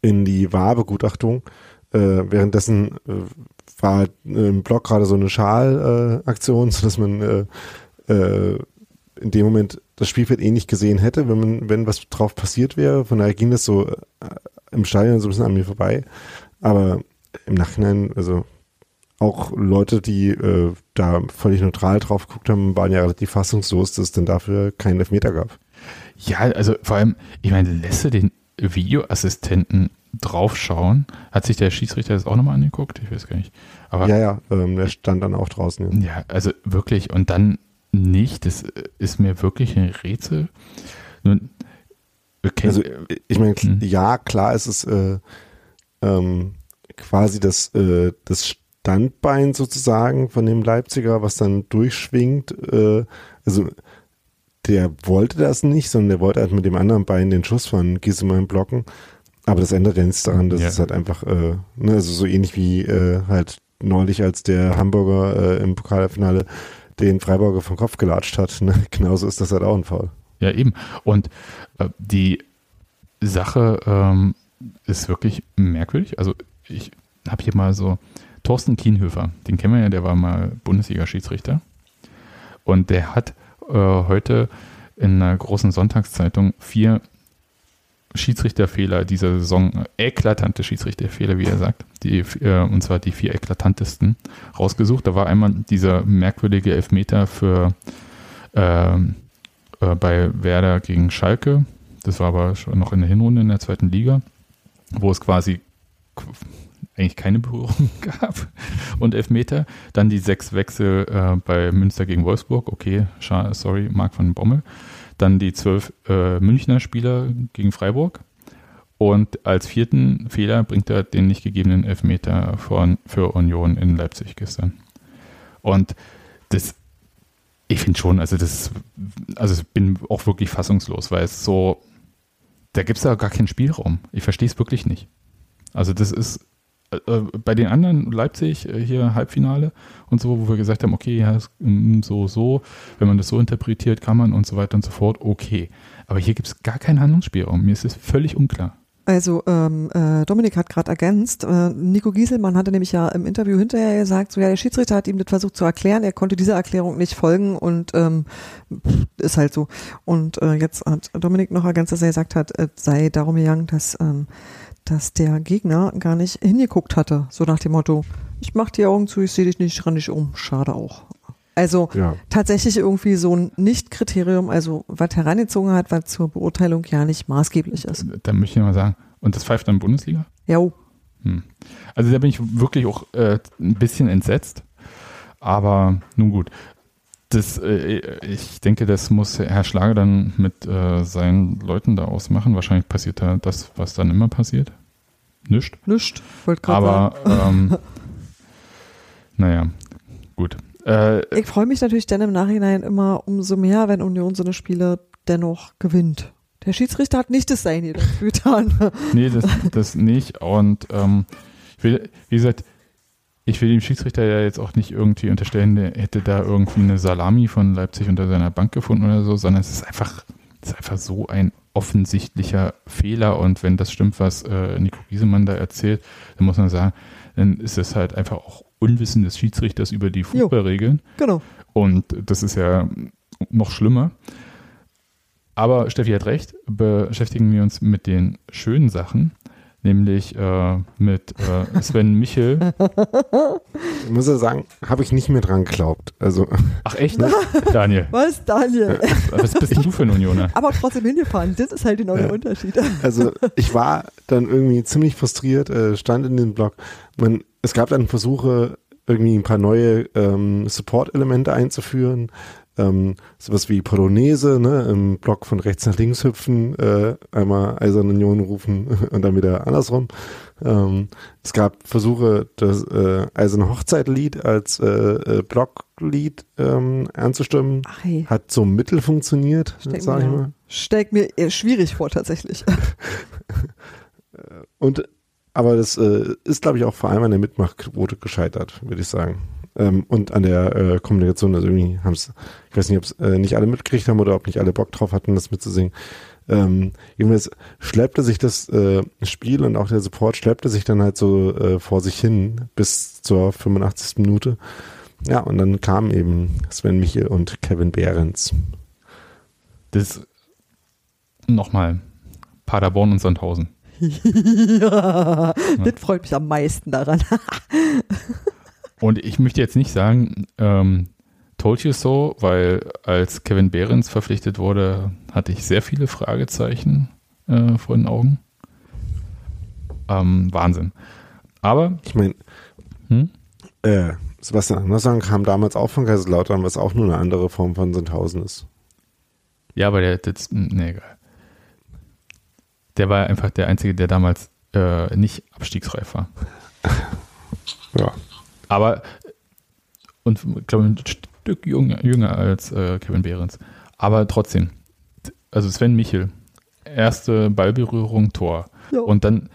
in die Wahrbegutachtung. Äh, währenddessen äh, war halt im Blog gerade so eine Schalaktion, äh, sodass man äh, äh, in dem Moment das Spielfeld eh nicht gesehen hätte, wenn man, wenn was drauf passiert wäre. Von daher ging das so äh, im Stadion so ein bisschen an mir vorbei. Aber im Nachhinein, also auch Leute, die äh, da völlig neutral drauf geguckt haben, waren ja relativ fassungslos, dass es denn dafür keinen Elfmeter gab. Ja, also vor allem, ich meine, lässt du den Videoassistenten draufschauen? Hat sich der Schiedsrichter das auch nochmal angeguckt? Ich weiß gar nicht. Aber ja, ja, ähm, der stand dann auch draußen. Ja. ja, also wirklich, und dann nicht, das ist mir wirklich ein Rätsel. Nun, okay. Also ich meine, hm. ja, klar ist es äh, ähm, quasi das, äh, das Standbein sozusagen von dem Leipziger, was dann durchschwingt. Äh, also der wollte das nicht, sondern der wollte halt mit dem anderen Bein den Schuss von Giesemann blocken. Aber das ändert ja nichts daran, dass ja. es halt einfach, äh, ne, also so ähnlich wie äh, halt neulich, als der Hamburger äh, im Pokalfinale den Freiburger vom Kopf gelatscht hat. Ne? Genauso ist das halt auch ein Fall. Ja, eben. Und äh, die Sache ähm, ist wirklich merkwürdig. Also ich habe hier mal so Thorsten Kienhöfer, den kennen wir ja, der war mal Bundesliga-Schiedsrichter. Und der hat äh, heute in einer großen Sonntagszeitung vier Schiedsrichterfehler dieser Saison, eklatante Schiedsrichterfehler, wie er sagt, die, äh, und zwar die vier eklatantesten rausgesucht. Da war einmal dieser merkwürdige Elfmeter für äh, äh, bei Werder gegen Schalke. Das war aber schon noch in der Hinrunde in der zweiten Liga, wo es quasi eigentlich keine Berührung gab und Elfmeter. Dann die sechs Wechsel äh, bei Münster gegen Wolfsburg. Okay, sorry, Marc van Bommel. Dann die zwölf äh, Münchner Spieler gegen Freiburg. Und als vierten Fehler bringt er den nicht gegebenen Elfmeter von, für Union in Leipzig gestern. Und das, ich finde schon, also das, also ich bin auch wirklich fassungslos, weil es so, da gibt es ja gar keinen Spielraum. Ich verstehe es wirklich nicht. Also das ist äh, bei den anderen Leipzig äh, hier Halbfinale und so, wo wir gesagt haben, okay, ja, mm, so, so, wenn man das so interpretiert, kann man und so weiter und so fort, okay. Aber hier gibt es gar keinen Handlungsspielraum. Mir ist es völlig unklar. Also ähm, äh, Dominik hat gerade ergänzt, äh, Nico Gieselmann hatte nämlich ja im Interview hinterher gesagt, so ja, der Schiedsrichter hat ihm das versucht zu erklären, er konnte dieser Erklärung nicht folgen und ähm, ist halt so. Und äh, jetzt hat Dominik noch ergänzt, dass er gesagt hat, es sei darum gegangen, dass ähm, dass der Gegner gar nicht hingeguckt hatte, so nach dem Motto, ich mach die Augen zu, ich sehe dich nicht, ich renne dich um, schade auch. Also ja. tatsächlich irgendwie so ein Nicht-Kriterium, also was herangezogen hat, was zur Beurteilung ja nicht maßgeblich ist. Da möchte ich mal sagen, und das pfeift dann Bundesliga? Ja. Hm. Also da bin ich wirklich auch äh, ein bisschen entsetzt, aber nun gut. Das, äh, ich denke, das muss Herr Schlager dann mit äh, seinen Leuten da ausmachen. Wahrscheinlich passiert da das, was dann immer passiert. Nischt. Nischt, wollte gerade Aber, ähm, naja, gut. Äh, ich freue mich natürlich dann im Nachhinein immer umso mehr, wenn Union so eine Spiele dennoch gewinnt. Der Schiedsrichter hat nicht das Seine dafür getan. nee, das, das nicht. Und ähm, ich will, wie gesagt, ich will dem Schiedsrichter ja jetzt auch nicht irgendwie unterstellen, der hätte da irgendwie eine Salami von Leipzig unter seiner Bank gefunden oder so, sondern es ist einfach, es ist einfach so ein offensichtlicher Fehler. Und wenn das stimmt, was äh, Nico Giesemann da erzählt, dann muss man sagen, dann ist es halt einfach auch Unwissen des Schiedsrichters über die Fußballregeln. Jo, genau. Und das ist ja noch schlimmer. Aber Steffi hat recht, beschäftigen wir uns mit den schönen Sachen nämlich äh, mit äh, Sven Michel. Ich muss ja sagen, habe ich nicht mehr dran geglaubt. Also, Ach echt? Daniel. Was, Daniel? Was bist du für ein Unioner? Aber trotzdem hingefahren, das ist halt genau ja. der Unterschied. Also ich war dann irgendwie ziemlich frustriert, äh, stand in dem Blog. Man, es gab dann Versuche, irgendwie ein paar neue ähm, Support-Elemente einzuführen ähm, sowas wie Polonaise, ne, im Block von rechts nach links hüpfen, äh, einmal Eiserne Union rufen und dann wieder andersrum. Ähm, es gab Versuche, das äh, Eiserne Hochzeitlied als äh, äh, Blocklied ähm, anzustimmen. Ach, hey. Hat so mittel funktioniert, sag ich mal. Steckt mir eher schwierig vor, tatsächlich. und aber das äh, ist, glaube ich, auch vor allem an der Mitmachquote gescheitert, würde ich sagen ähm, und an der äh, Kommunikation. Also irgendwie haben es, ich weiß nicht, ob es äh, nicht alle mitgekriegt haben oder ob nicht alle Bock drauf hatten, das mitzusingen. Ähm, jedenfalls schleppte sich das äh, Spiel und auch der Support schleppte sich dann halt so äh, vor sich hin bis zur 85. Minute. Ja, und dann kamen eben Sven Michel und Kevin Behrens. Das nochmal Paderborn und Sandhausen. ja, ja, das freut mich am meisten daran. Und ich möchte jetzt nicht sagen, ähm, told you so, weil als Kevin Behrens verpflichtet wurde, hatte ich sehr viele Fragezeichen äh, vor den Augen. Ähm, Wahnsinn. Aber. Ich meine, hm? äh, Sebastian Andersson kam damals auch von Kaiserslautern, was auch nur eine andere Form von Sandhausen ist. Ja, aber der, das, nee, egal. Der war einfach der Einzige, der damals äh, nicht abstiegsreif war. ja. Aber, und ich glaube, ein Stück jünger, jünger als äh, Kevin Behrens. Aber trotzdem, also Sven Michel, erste Ballberührung, Tor. Jo. Und dann,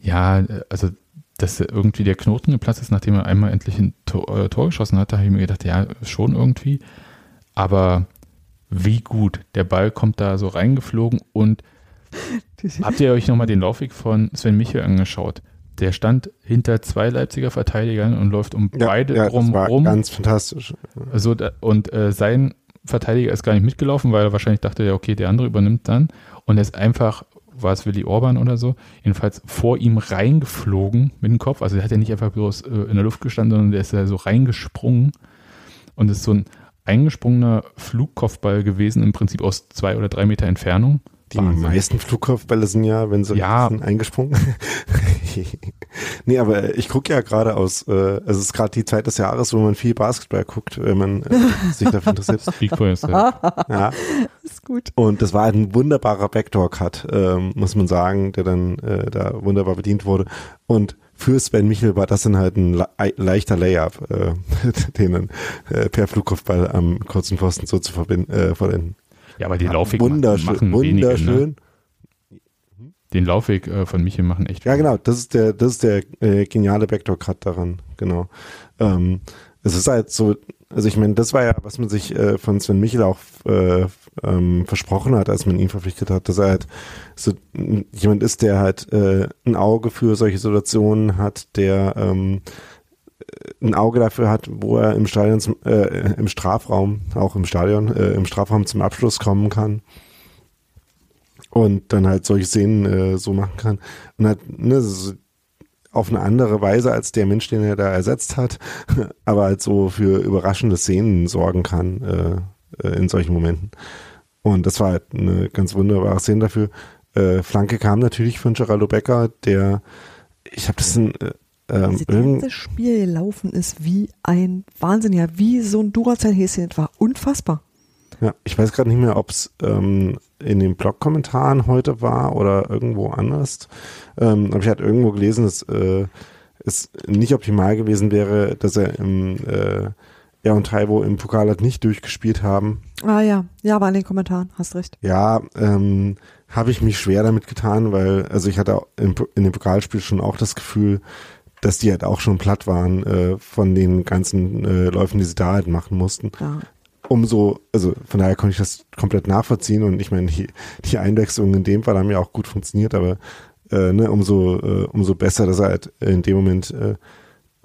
ja, also dass irgendwie der Knoten geplatzt ist, nachdem er einmal endlich ein Tor, äh, Tor geschossen hat, da habe ich mir gedacht, ja, schon irgendwie. Aber wie gut, der Ball kommt da so reingeflogen und habt ihr euch nochmal den Laufweg von Sven Michel angeschaut? Der stand hinter zwei Leipziger Verteidigern und läuft um ja, beide ja, drum rum. Ganz fantastisch. Also, und äh, sein Verteidiger ist gar nicht mitgelaufen, weil er wahrscheinlich dachte, ja, okay, der andere übernimmt dann. Und er ist einfach war es Willy Orban oder so, jedenfalls vor ihm reingeflogen mit dem Kopf. Also er hat ja nicht einfach bloß äh, in der Luft gestanden, sondern der ist ja so reingesprungen und ist so ein eingesprungener Flugkopfball gewesen, im Prinzip aus zwei oder drei Meter Entfernung. Die Wahnsinn. meisten Flugkopfbälle sind ja, wenn sie ja. eingesprungen. nee, aber ich gucke ja gerade aus, äh, es ist gerade die Zeit des Jahres, wo man viel Basketball guckt, wenn man äh, sich dafür interessiert. ja. Ist gut. Und das war ein wunderbarer Backdoor-Cut, ähm, muss man sagen, der dann äh, da wunderbar bedient wurde. Und für Sven Michel war das dann halt ein le leichter Layup, äh, den dann äh, per Flugkopfball am kurzen Pfosten so zu verbinden, äh, vollenden. Ja, aber die Laufweg wunderschön, machen wunderschön. Wenige, ne? Den Laufweg äh, von Michel machen echt. Ja, genau. Das ist der, das ist der äh, geniale Backdoor-Cut daran. Genau. Ähm, es ist halt so, also ich meine, das war ja, was man sich äh, von Sven Michel auch äh, ähm, versprochen hat, als man ihn verpflichtet hat, dass er halt so jemand ist, der halt äh, ein Auge für solche Situationen hat, der ähm, ein Auge dafür hat, wo er im Stadion, zum, äh, im Strafraum, auch im Stadion, äh, im Strafraum zum Abschluss kommen kann und dann halt solche Szenen äh, so machen kann und halt ne, so auf eine andere Weise als der Mensch, den er da ersetzt hat, aber halt so für überraschende Szenen sorgen kann äh, äh, in solchen Momenten. Und das war halt eine ganz wunderbare Szene dafür. Äh, Flanke kam natürlich von Geraldo Becker, der, ich habe das in, äh, ähm, das ganze Spiel gelaufen ist wie ein Wahnsinn, ja, wie so ein Duracell-Häschen, war unfassbar. Ja, ich weiß gerade nicht mehr, ob es ähm, in den Blog-Kommentaren heute war oder irgendwo anders. Ähm, aber ich hatte irgendwo gelesen, dass äh, es nicht optimal gewesen wäre, dass er im äh, er und Taiwo im Pokal halt nicht durchgespielt haben. Ah ja, ja, war in den Kommentaren, hast recht. Ja, ähm, habe ich mich schwer damit getan, weil, also ich hatte in, in dem Pokalspiel schon auch das Gefühl, dass die halt auch schon platt waren äh, von den ganzen äh, Läufen, die sie da halt machen mussten. Ja umso, also von daher konnte ich das komplett nachvollziehen und ich meine, die, die Einwechslungen in dem Fall haben ja auch gut funktioniert, aber äh, ne, umso, äh, umso besser, dass er halt in dem Moment äh,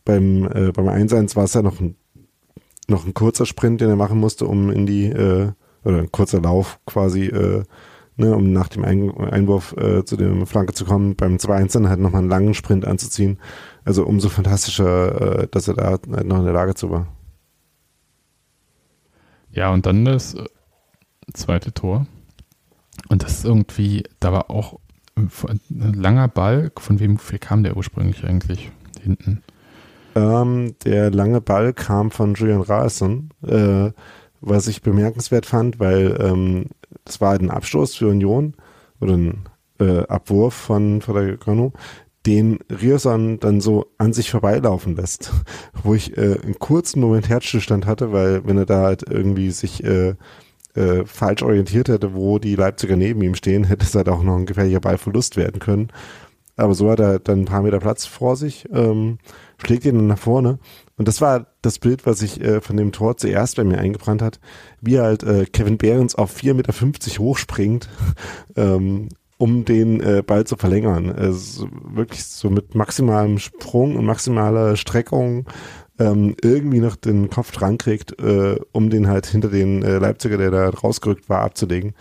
beim, äh, beim Einsatz war es ja noch ein, noch ein kurzer Sprint, den er machen musste, um in die, äh, oder ein kurzer Lauf quasi, äh, ne, um nach dem ein Einwurf äh, zu der Flanke zu kommen, beim 2-1 dann halt nochmal einen langen Sprint anzuziehen. Also umso fantastischer, äh, dass er da halt noch in der Lage zu war. Ja, und dann das äh, zweite Tor. Und das ist irgendwie, da war auch ein langer Ball. Von wem kam der ursprünglich eigentlich hinten? Ähm, der lange Ball kam von Julian Rasen, äh, was ich bemerkenswert fand, weil ähm, das war halt ein Abstoß für Union oder ein äh, Abwurf von Federico den Rierson dann so an sich vorbeilaufen lässt, wo ich äh, einen kurzen Moment Herzstillstand hatte, weil wenn er da halt irgendwie sich äh, äh, falsch orientiert hätte, wo die Leipziger neben ihm stehen, hätte es halt auch noch ein gefährlicher Ballverlust werden können. Aber so hat er dann ein paar Meter Platz vor sich, ähm, schlägt ihn dann nach vorne. Und das war das Bild, was sich äh, von dem Tor zuerst bei mir eingebrannt hat, wie halt äh, Kevin Behrens auf 4,50 Meter hochspringt ähm, um den äh, Ball zu verlängern. Also wirklich so mit maximalem Sprung und maximaler Streckung ähm, irgendwie noch den Kopf dran kriegt, äh, um den halt hinter den äh, Leipziger, der da rausgerückt war, abzulegen.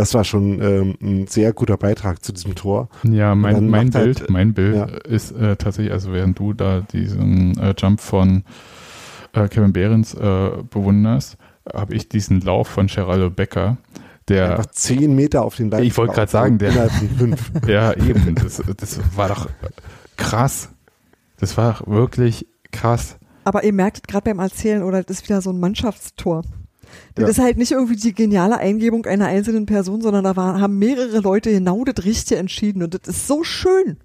Das war schon ähm, ein sehr guter Beitrag zu diesem Tor. Ja, mein, mein macht halt- Bild, mein Bild ja. ist äh, tatsächlich, also während du da diesen äh, Jump von äh, Kevin Behrens äh, bewunderst, habe ich diesen Lauf von Geraldo Becker, der Einfach zehn Meter auf den Ball. Ich wollte gerade sagen, der- fünf. Ja, eben. Das, das war doch krass. Das war wirklich krass. Aber ihr merkt gerade beim Erzählen, oder das ist wieder so ein Mannschaftstor. Das Ja. ist halt nicht irgendwie die geniale Eingebung einer einzelnen Person, sondern da war, haben mehrere Leute genau das Richtige entschieden und das ist so schön.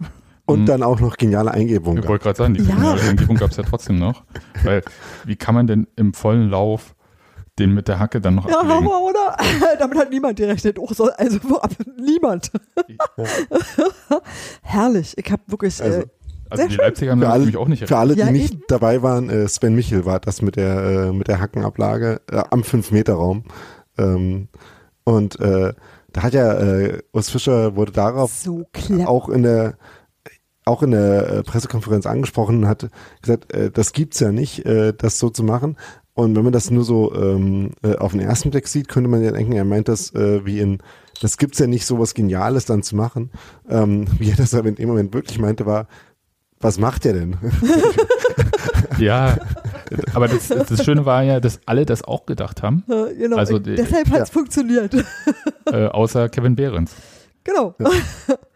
Und Mhm. dann auch noch geniale Eingebung. Ich wollte gerade sagen, die Ja. finale Umgebung gab es ja trotzdem noch. Weil, wie kann man denn im vollen Lauf den mit der Hacke dann noch Ja, ablegen? Hammer, oder? Damit hat niemand gerechnet. Oh, so, also niemand. Herrlich. Ich habe wirklich. Also, äh, Also Sehr die schön. Leipziger haben Für alle, nämlich auch nicht für alle, die Ja, nicht eben. dabei waren, äh, Sven Michel war das mit der, äh, mit der Hackenablage äh, am 5-Meter-Raum. Ähm, und äh, da hat ja äh, Urs Fischer wurde darauf so auch in der auch in der äh, Pressekonferenz angesprochen und hat gesagt, äh, das gibt's ja nicht, äh, das so zu machen. Und wenn man das nur so ähm, äh, auf den ersten Blick sieht, könnte man ja denken, er meint das äh, wie in, das gibt's ja nicht, so was Geniales dann zu machen. Ähm, wie er das aber in dem Moment wirklich meinte, war, was macht er denn? Ja, aber das, das Schöne war ja, dass alle das auch gedacht haben, Äh, genau. also die- Deshalb hat's ja. funktioniert. äh, außer Kevin Behrens. genau.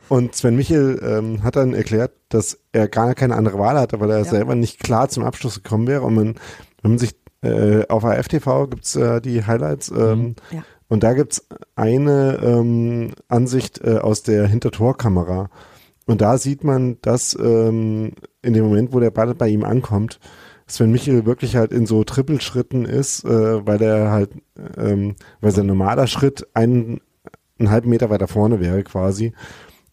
Und Sven Michel ähm, hat dann erklärt, dass er gar keine andere Wahl hatte, weil er Ja. selber nicht klar zum Abschluss gekommen wäre. Und man, wenn man sich äh, auf AFTV gibt's äh, die Highlights ähm, Ja. und da gibt's eine ähm, Ansicht äh, aus der Hintertorkamera. Und da sieht man, dass ähm, in dem Moment, wo der Ball bei ihm ankommt, Sven Michel wirklich halt in so Trippelschritten ist, äh, weil er halt, ähm, weil sein normaler Schritt einen, einen halben Meter weiter vorne wäre quasi.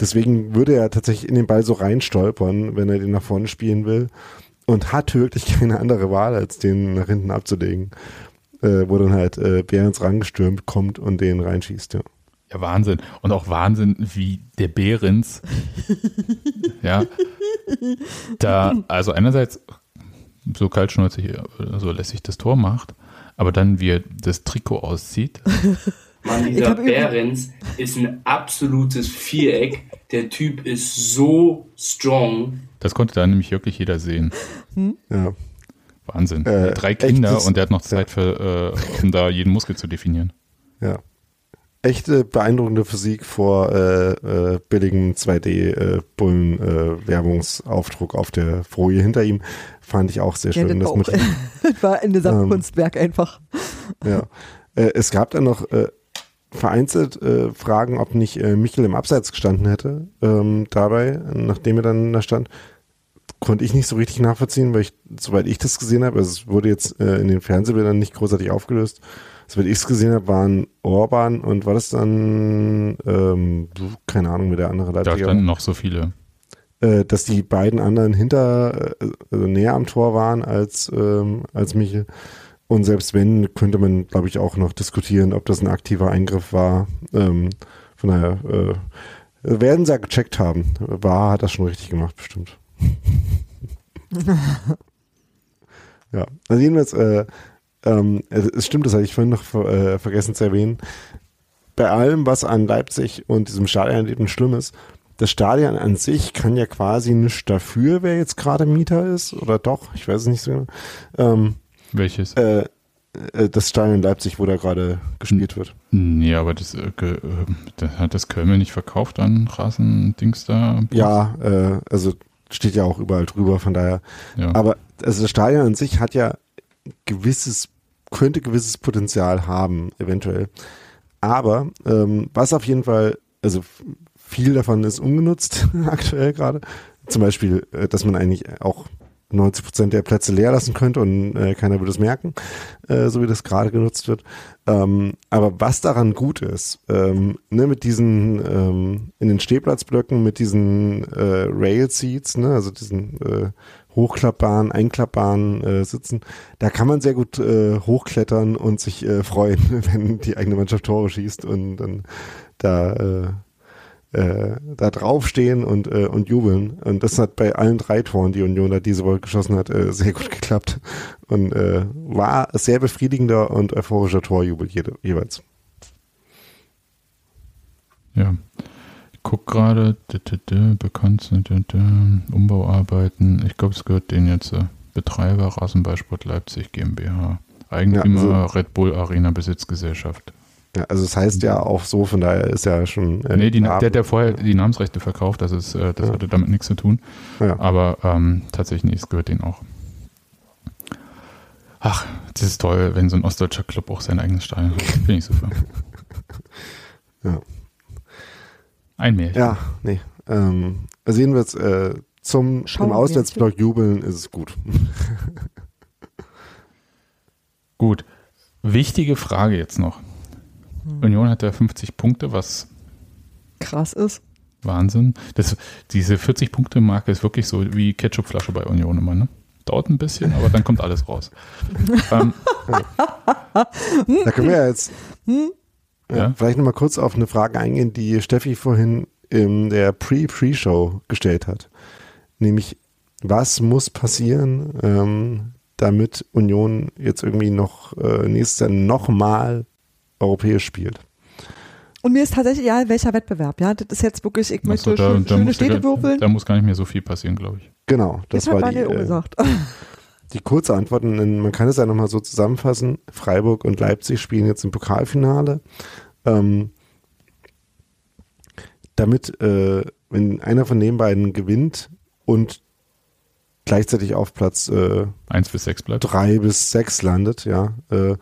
Deswegen würde er tatsächlich in den Ball so reinstolpern, wenn er den nach vorne spielen will. Und hat wirklich keine andere Wahl, als den nach hinten abzulegen. Äh, wo dann halt äh, Behrens rangestürmt kommt und den reinschießt, ja. Ja, Wahnsinn. Und auch Wahnsinn, wie der Behrens, ja, da, also einerseits so kaltschnäuzig, äh, so lässig das Tor macht, aber dann, wie er das Trikot auszieht, Mann, dieser Behrens ist ein absolutes Viereck. Der Typ ist so strong. das konnte da nämlich wirklich jeder sehen. ja. Wahnsinn. Äh, Drei Kinder das- und der hat noch Zeit für, äh, um da jeden Muskel zu definieren. Ja. Echte beeindruckende Physik vor äh, äh, billigem 2D-Bullen-Werbungsaufdruck auf der Folie hinter ihm. Fand ich auch sehr Ja, schön. das, das war auch, Motiv. das war ein Gesamtkunstwerk einfach. ja. äh, es gab dann noch äh, vereinzelt äh, Fragen, ob nicht äh, Michel im Abseits gestanden hätte ähm, dabei, nachdem er dann da stand. Konnte ich nicht so richtig nachvollziehen, weil ich, soweit ich das gesehen habe, also es wurde jetzt äh, in den Fernsehbildern nicht großartig aufgelöst. Soweit ich es gesehen habe, waren Orban und war das dann, ähm, keine Ahnung, wie der andere Da Leipziger standen noch so viele. äh, dass die beiden anderen hinter, äh, also näher am Tor waren als, ähm, als Michel. Und selbst wenn, könnte man, glaube ich, auch noch diskutieren, ob das ein aktiver Eingriff war. Ähm, von daher äh, werden sie ja gecheckt haben. War hat das schon richtig gemacht, bestimmt. ja, also jedenfalls, äh, ähm, es, stimmt, das hatte ich vorhin noch äh, vergessen zu erwähnen. Bei allem, was an Leipzig und diesem Stadionerlebnis schlimm ist, das Stadion an sich kann ja quasi nichts dafür, wer jetzt gerade Mieter ist, oder doch, ich weiß es nicht so genau. Ähm, Welches? äh, äh, das Stadion in Leipzig, wo da gerade gespielt wird. Nee, aber das, äh, ge, äh, hat das Köln nicht verkauft an Rasendings da? Ja, äh, also steht ja auch überall drüber, von daher. ja. Aber also das Stadion an sich hat ja gewisses, könnte gewisses Potenzial haben, eventuell. Aber ähm, was auf jeden Fall, also viel davon ist ungenutzt aktuell gerade. Zum Beispiel, äh, dass man eigentlich auch 90 Prozent der Plätze leer lassen könnte und äh, keiner würde es merken, äh, so wie das gerade genutzt wird. Ähm, aber was daran gut ist, ähm, ne, mit diesen ähm, in den Stehplatzblöcken, mit diesen äh, Rail Seats, ne, also diesen äh, hochklappbaren, einklappbaren äh, Sitzen, da kann man sehr gut äh, hochklettern und sich äh, freuen, wenn die eigene Mannschaft Tore schießt und dann da äh, äh, da draufstehen und, äh, und jubeln. Und das hat bei allen drei Toren, die Union da diese Woche geschossen hat, sehr gut geklappt. Und war sehr befriedigender und euphorischer Torjubel jeweils. Ja. Guck gerade, bekannt sind Umbauarbeiten. Ich glaube, es gehört denen jetzt äh, Betreiber Rasenballsport Leipzig GmbH. Eigentümer Ja, Red Bull Arena Besitzgesellschaft. Ja, also es heißt ja auch so, von daher ist ja schon. äh, nee, die, der hat ja vorher die Namensrechte verkauft, das, ist, äh, das Ja. hatte damit nichts zu tun. ja. Aber ähm, tatsächlich, es gehört denen auch. Ach, das ist toll, wenn so ein ostdeutscher Club auch sein eigenes Stadion hat. Finde ich super. Ja. Ein Märchen. Ja, nee. Ähm, also jedenfalls äh, zum Schauen im wir Auswärtsblock jubeln ist es gut. Gut. Wichtige Frage jetzt noch. Hm. Union hat ja 50 Punkte, was Krass ist. Wahnsinn. Das, diese 40-Punkte-Marke ist wirklich so wie Ketchupflasche bei Union immer, ne? Dauert ein bisschen, aber dann kommt alles raus. ähm, Da können wir ja jetzt Hm? Ja, vielleicht nochmal kurz auf eine Frage eingehen, die Steffi vorhin in der Pre-Pre-Show gestellt hat. Nämlich, was muss passieren, ähm, damit Union jetzt irgendwie noch äh, nächstes Jahr nochmal europäisch spielt? Und mir ist tatsächlich egal, welcher Wettbewerb. Ja, das ist jetzt wirklich, ich möchte also da, schön, da, schöne muss, Städte da, würfeln. da muss gar nicht mehr so viel passieren, glaube ich. Genau, das Das hat war die, äh, gesagt. die kurze Antwort. Man kann es ja nochmal so zusammenfassen. Freiburg und Leipzig spielen jetzt im Pokalfinale. Ähm, damit, äh, wenn einer von den beiden gewinnt und gleichzeitig auf Platz äh, Eins bis sechs bleibt. drei bis sechs landet, ja, äh,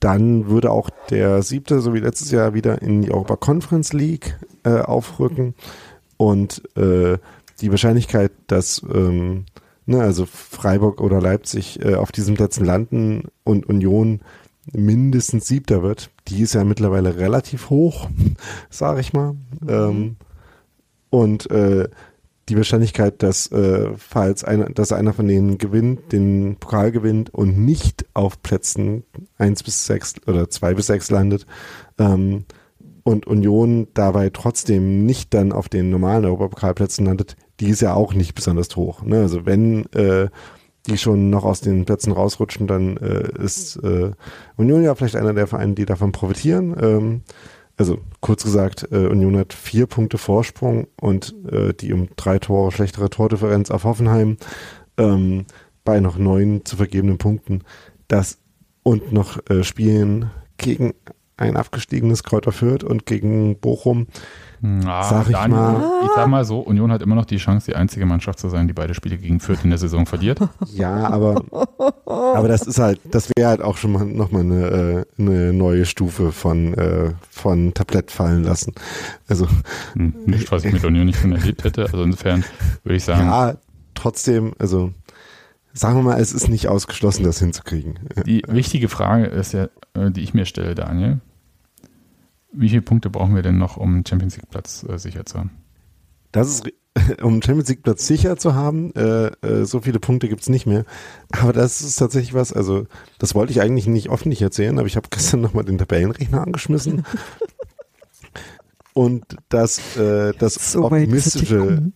dann würde auch der siebte, so wie letztes Jahr, wieder in die Europa Conference League äh, aufrücken. Und äh, die Wahrscheinlichkeit, dass ähm, ne, also Freiburg oder Leipzig äh, auf diesen Plätzen landen und Union mindestens siebter wird, die ist ja mittlerweile relativ hoch, sage ich mal. Ähm, und äh, die Wahrscheinlichkeit, dass äh, falls einer, dass einer von denen gewinnt, den Pokal gewinnt und nicht auf Plätzen 1 bis 6 oder 2 bis 6 landet ähm, und Union dabei trotzdem nicht dann auf den normalen Europapokalplätzen landet, die ist ja auch nicht besonders hoch. Ne? Also wenn äh, die schon noch aus den Plätzen rausrutschen, dann äh, ist äh, Union ja vielleicht einer der Vereine, die davon profitieren. Ähm, also kurz gesagt, äh, Union hat vier Punkte Vorsprung und äh, die um drei Tore schlechtere Tordifferenz auf Hoffenheim ähm, bei noch neun zu vergebenen Punkten. Das und noch äh, spielen gegen ein abgestiegenes Kräuter Fürth und gegen Bochum. Na, Sag ich Daniel, mal. ich sag mal so, Union hat immer noch die Chance, die einzige Mannschaft zu sein, die beide Spiele gegen Fürth in der Saison verliert. Ja, aber, aber das ist halt, das wäre halt auch schon mal nochmal eine, äh, eine neue Stufe von, äh, von Tablett fallen lassen. Also Hm, Nicht, was ich mit Union nicht schon erlebt hätte. Also insofern würde ich sagen, ja, trotzdem, also sagen wir mal, es ist nicht ausgeschlossen, das hinzukriegen. die wichtige Frage ist ja, äh, die ich mir stelle, Daniel. Wie viele Punkte brauchen wir denn noch, um Champions League Platz äh, sicher zu haben? Das ist, um Champions League Platz sicher zu haben, äh, äh, so viele Punkte gibt's nicht mehr. Aber das ist tatsächlich was, also das wollte ich eigentlich nicht öffentlich erzählen, aber ich habe gestern nochmal den Tabellenrechner angeschmissen. Und das, äh, das So es optimistische,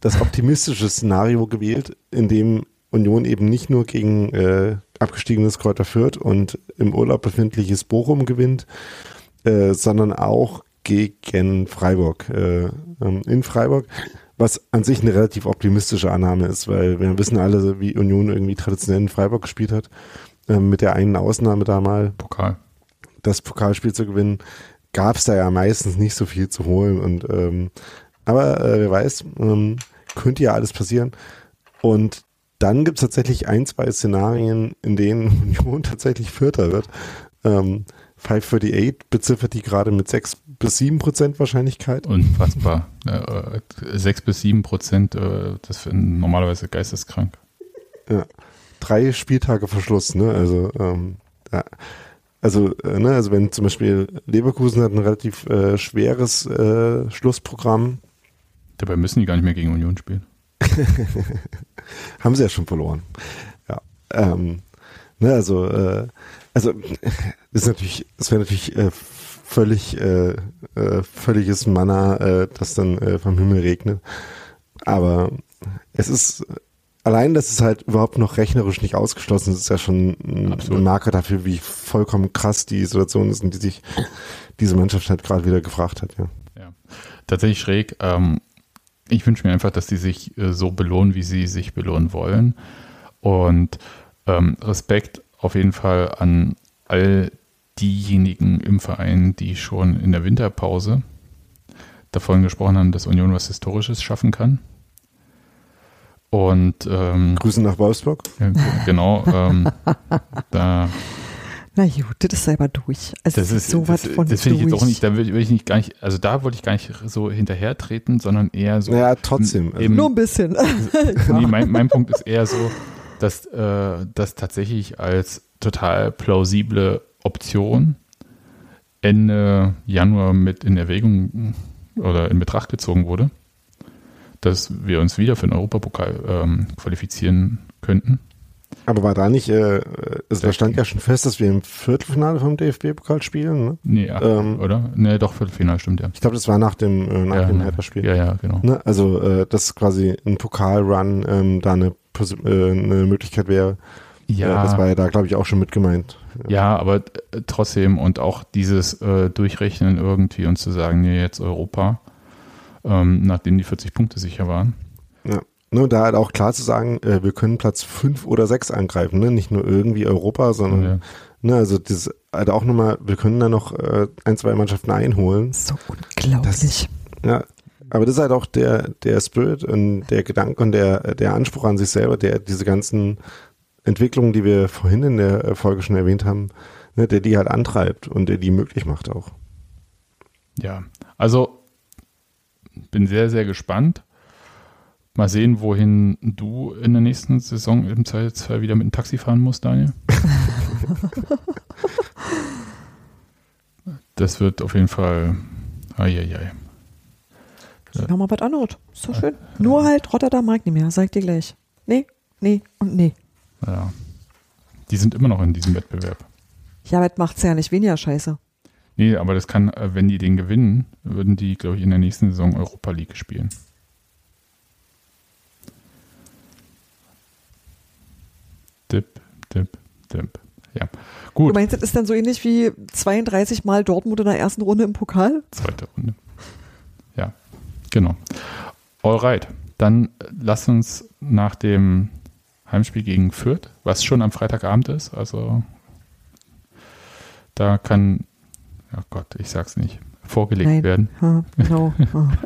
das optimistische Szenario gewählt, in dem Union eben nicht nur gegen äh, abgestiegenes Kräuter Fürth und im Urlaub befindliches Bochum gewinnt, äh, sondern auch gegen Freiburg. Äh, ähm, in Freiburg, was an sich eine relativ optimistische Annahme ist, weil wir wissen alle, wie Union irgendwie traditionell in Freiburg gespielt hat. Ähm, mit der einen Ausnahme da mal, Pokal. das Pokalspiel zu gewinnen, gab es da ja meistens nicht so viel zu holen. Und ähm, aber äh, wer weiß, ähm, könnte ja alles passieren. Und dann gibt es tatsächlich ein, zwei Szenarien, in denen Union tatsächlich Vierter wird. Ähm, 538 beziffert die gerade mit 6 bis 7 Prozent Wahrscheinlichkeit. Unfassbar. Äh, äh, Sechs bis sieben Prozent, äh, das finden normalerweise geisteskrank. drei Spieltage Verschluss, ne? Also, ähm, ja. also, äh, ne, also wenn zum Beispiel Leverkusen hat ein relativ schweres Schlussprogramm, Dabei müssen die gar nicht mehr gegen Union spielen. haben sie ja schon verloren. Ja. Ähm, ne, also, äh, also ist natürlich, das wäre natürlich äh, völlig, äh, äh, völliges Manna, äh, das dann äh, vom Himmel regnet. Aber es ist allein, dass es halt überhaupt noch rechnerisch nicht ausgeschlossen ist, ist ja schon ein, ein Marker dafür, wie vollkommen krass die Situation ist, in die sich diese Mannschaft halt gerade wieder gefragt hat. Ja. Ja. tatsächlich schräg. Ähm, ich wünsche mir einfach, dass die sich äh, so belohnen, wie sie sich belohnen wollen. Und ähm, Respekt auf jeden Fall an all diejenigen im Verein, die schon in der Winterpause davon gesprochen haben, dass Union was Historisches schaffen kann. Und ähm, Grüße nach Wolfsburg. ja, genau, ähm, da Na gut, das ist selber durch. Also das ist so was das, von das finde ich jetzt auch nicht, da will, will ich nicht gar nicht, also da wollte ich gar nicht so hinterher treten, sondern eher so. Naja, trotzdem. Also, Eben, Nur ein bisschen. nee, mein, mein Punkt ist eher so, dass äh, das tatsächlich als total plausible Option Ende Januar mit in Erwägung oder in Betracht gezogen wurde, dass wir uns wieder für den Europapokal ähm, qualifizieren könnten. Aber war da nicht, äh, es da stand ja schon fest, dass wir im Viertelfinale vom DFB-Pokal spielen, ne? Nee, ach, Ähm, oder? Nee, doch, Viertelfinale stimmt ja. Ich glaube, das war nach dem, äh, nach ja, dem ne. Hertha-Spiel. Ja, ja, genau. Ne? Also, äh, dass quasi ein Pokalrun ähm, da eine, äh, eine Möglichkeit wäre. Ja, Äh, das war ja da, glaube ich, auch schon mit gemeint. Ja, aber äh, trotzdem und auch dieses äh, Durchrechnen irgendwie und zu sagen, nee, jetzt Europa, ähm, nachdem die 40 Punkte sicher waren. Ne, da halt auch klar zu sagen, äh, wir können Platz fünf oder sechs angreifen, ne? nicht nur irgendwie Europa, sondern, Ja. ne, also das halt auch nochmal, wir können da noch äh, ein, zwei Mannschaften einholen. so unglaublich. Ja, aber das ist halt auch der, der Spirit und der Gedanke und der, der Anspruch an sich selber, der diese ganzen Entwicklungen, die wir vorhin in der Folge schon erwähnt haben, ne, der die halt antreibt und der die möglich macht auch. Ja, also bin sehr, sehr gespannt. Mal sehen, wohin du in der nächsten Saison im Zweifelsfall wieder mit dem Taxi fahren musst, Daniel. das wird auf jeden Fall. Eieiei. Noch mal was anderes. Ist doch schön. Nur halt Rotterdam mag nicht mehr, sag ich dir gleich. Nee, nee und nee. Ja. Die sind immer noch in diesem Wettbewerb. Ja, aber das macht's ja nicht weniger scheiße. Nee, aber das kann, äh, wenn die den gewinnen, würden die, glaube ich, in der nächsten Saison Europa League spielen. Dip, dip, dip. Ja. Du Gut, meinst, das ist dann so ähnlich wie 32 Mal Dortmund in der ersten Runde im Pokal? zweite Runde. Ja, genau. Alright, dann lass uns nach dem Heimspiel gegen Fürth, was schon am Freitagabend ist, also da kann, ja Gott, ich sag's nicht, vorgelegt Nein. werden. Ja, genau.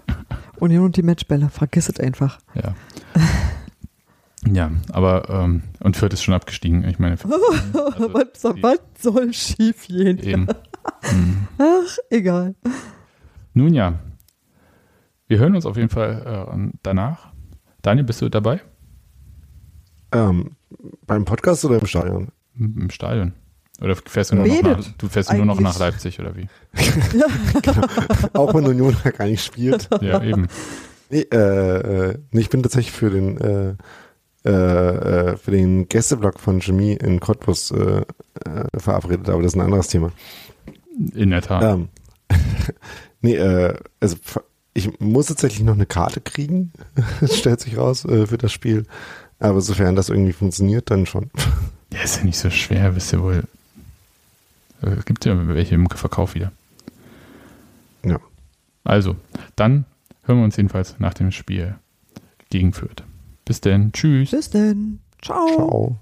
Union und die Matchbälle, vergiss es einfach. Ja. Ja, aber ähm, und Fürth ist schon abgestiegen. Ich meine, also, was, was soll schief gehen? eben. Mhm. Ach, egal. Nun ja, wir hören uns auf jeden Fall äh, danach. Daniel, bist du dabei Ähm, beim Podcast oder im Stadion? im Stadion? Oder fährst du nur, noch nach, du fährst nur noch nach Leipzig oder wie? Auch wenn Union gar nicht spielt. Ja, eben. Nee, äh, äh, nee, ich bin tatsächlich für den äh, äh, äh, für den Gästeblock von Chemie in Cottbus äh, äh, verabredet, aber das ist ein anderes Thema. In der Tat. Ähm, nee, also ich muss tatsächlich noch eine Karte kriegen, stellt sich raus, für das Spiel. Aber sofern das irgendwie funktioniert, dann schon. Ja, ist ja nicht so schwer, wisst ihr wohl. Es gibt ja welche im Verkauf wieder. Ja. Also, dann hören wir uns jedenfalls nach dem Spiel gegen Fürth. Bis denn. Tschüss. Bis denn. Ciao. Ciao.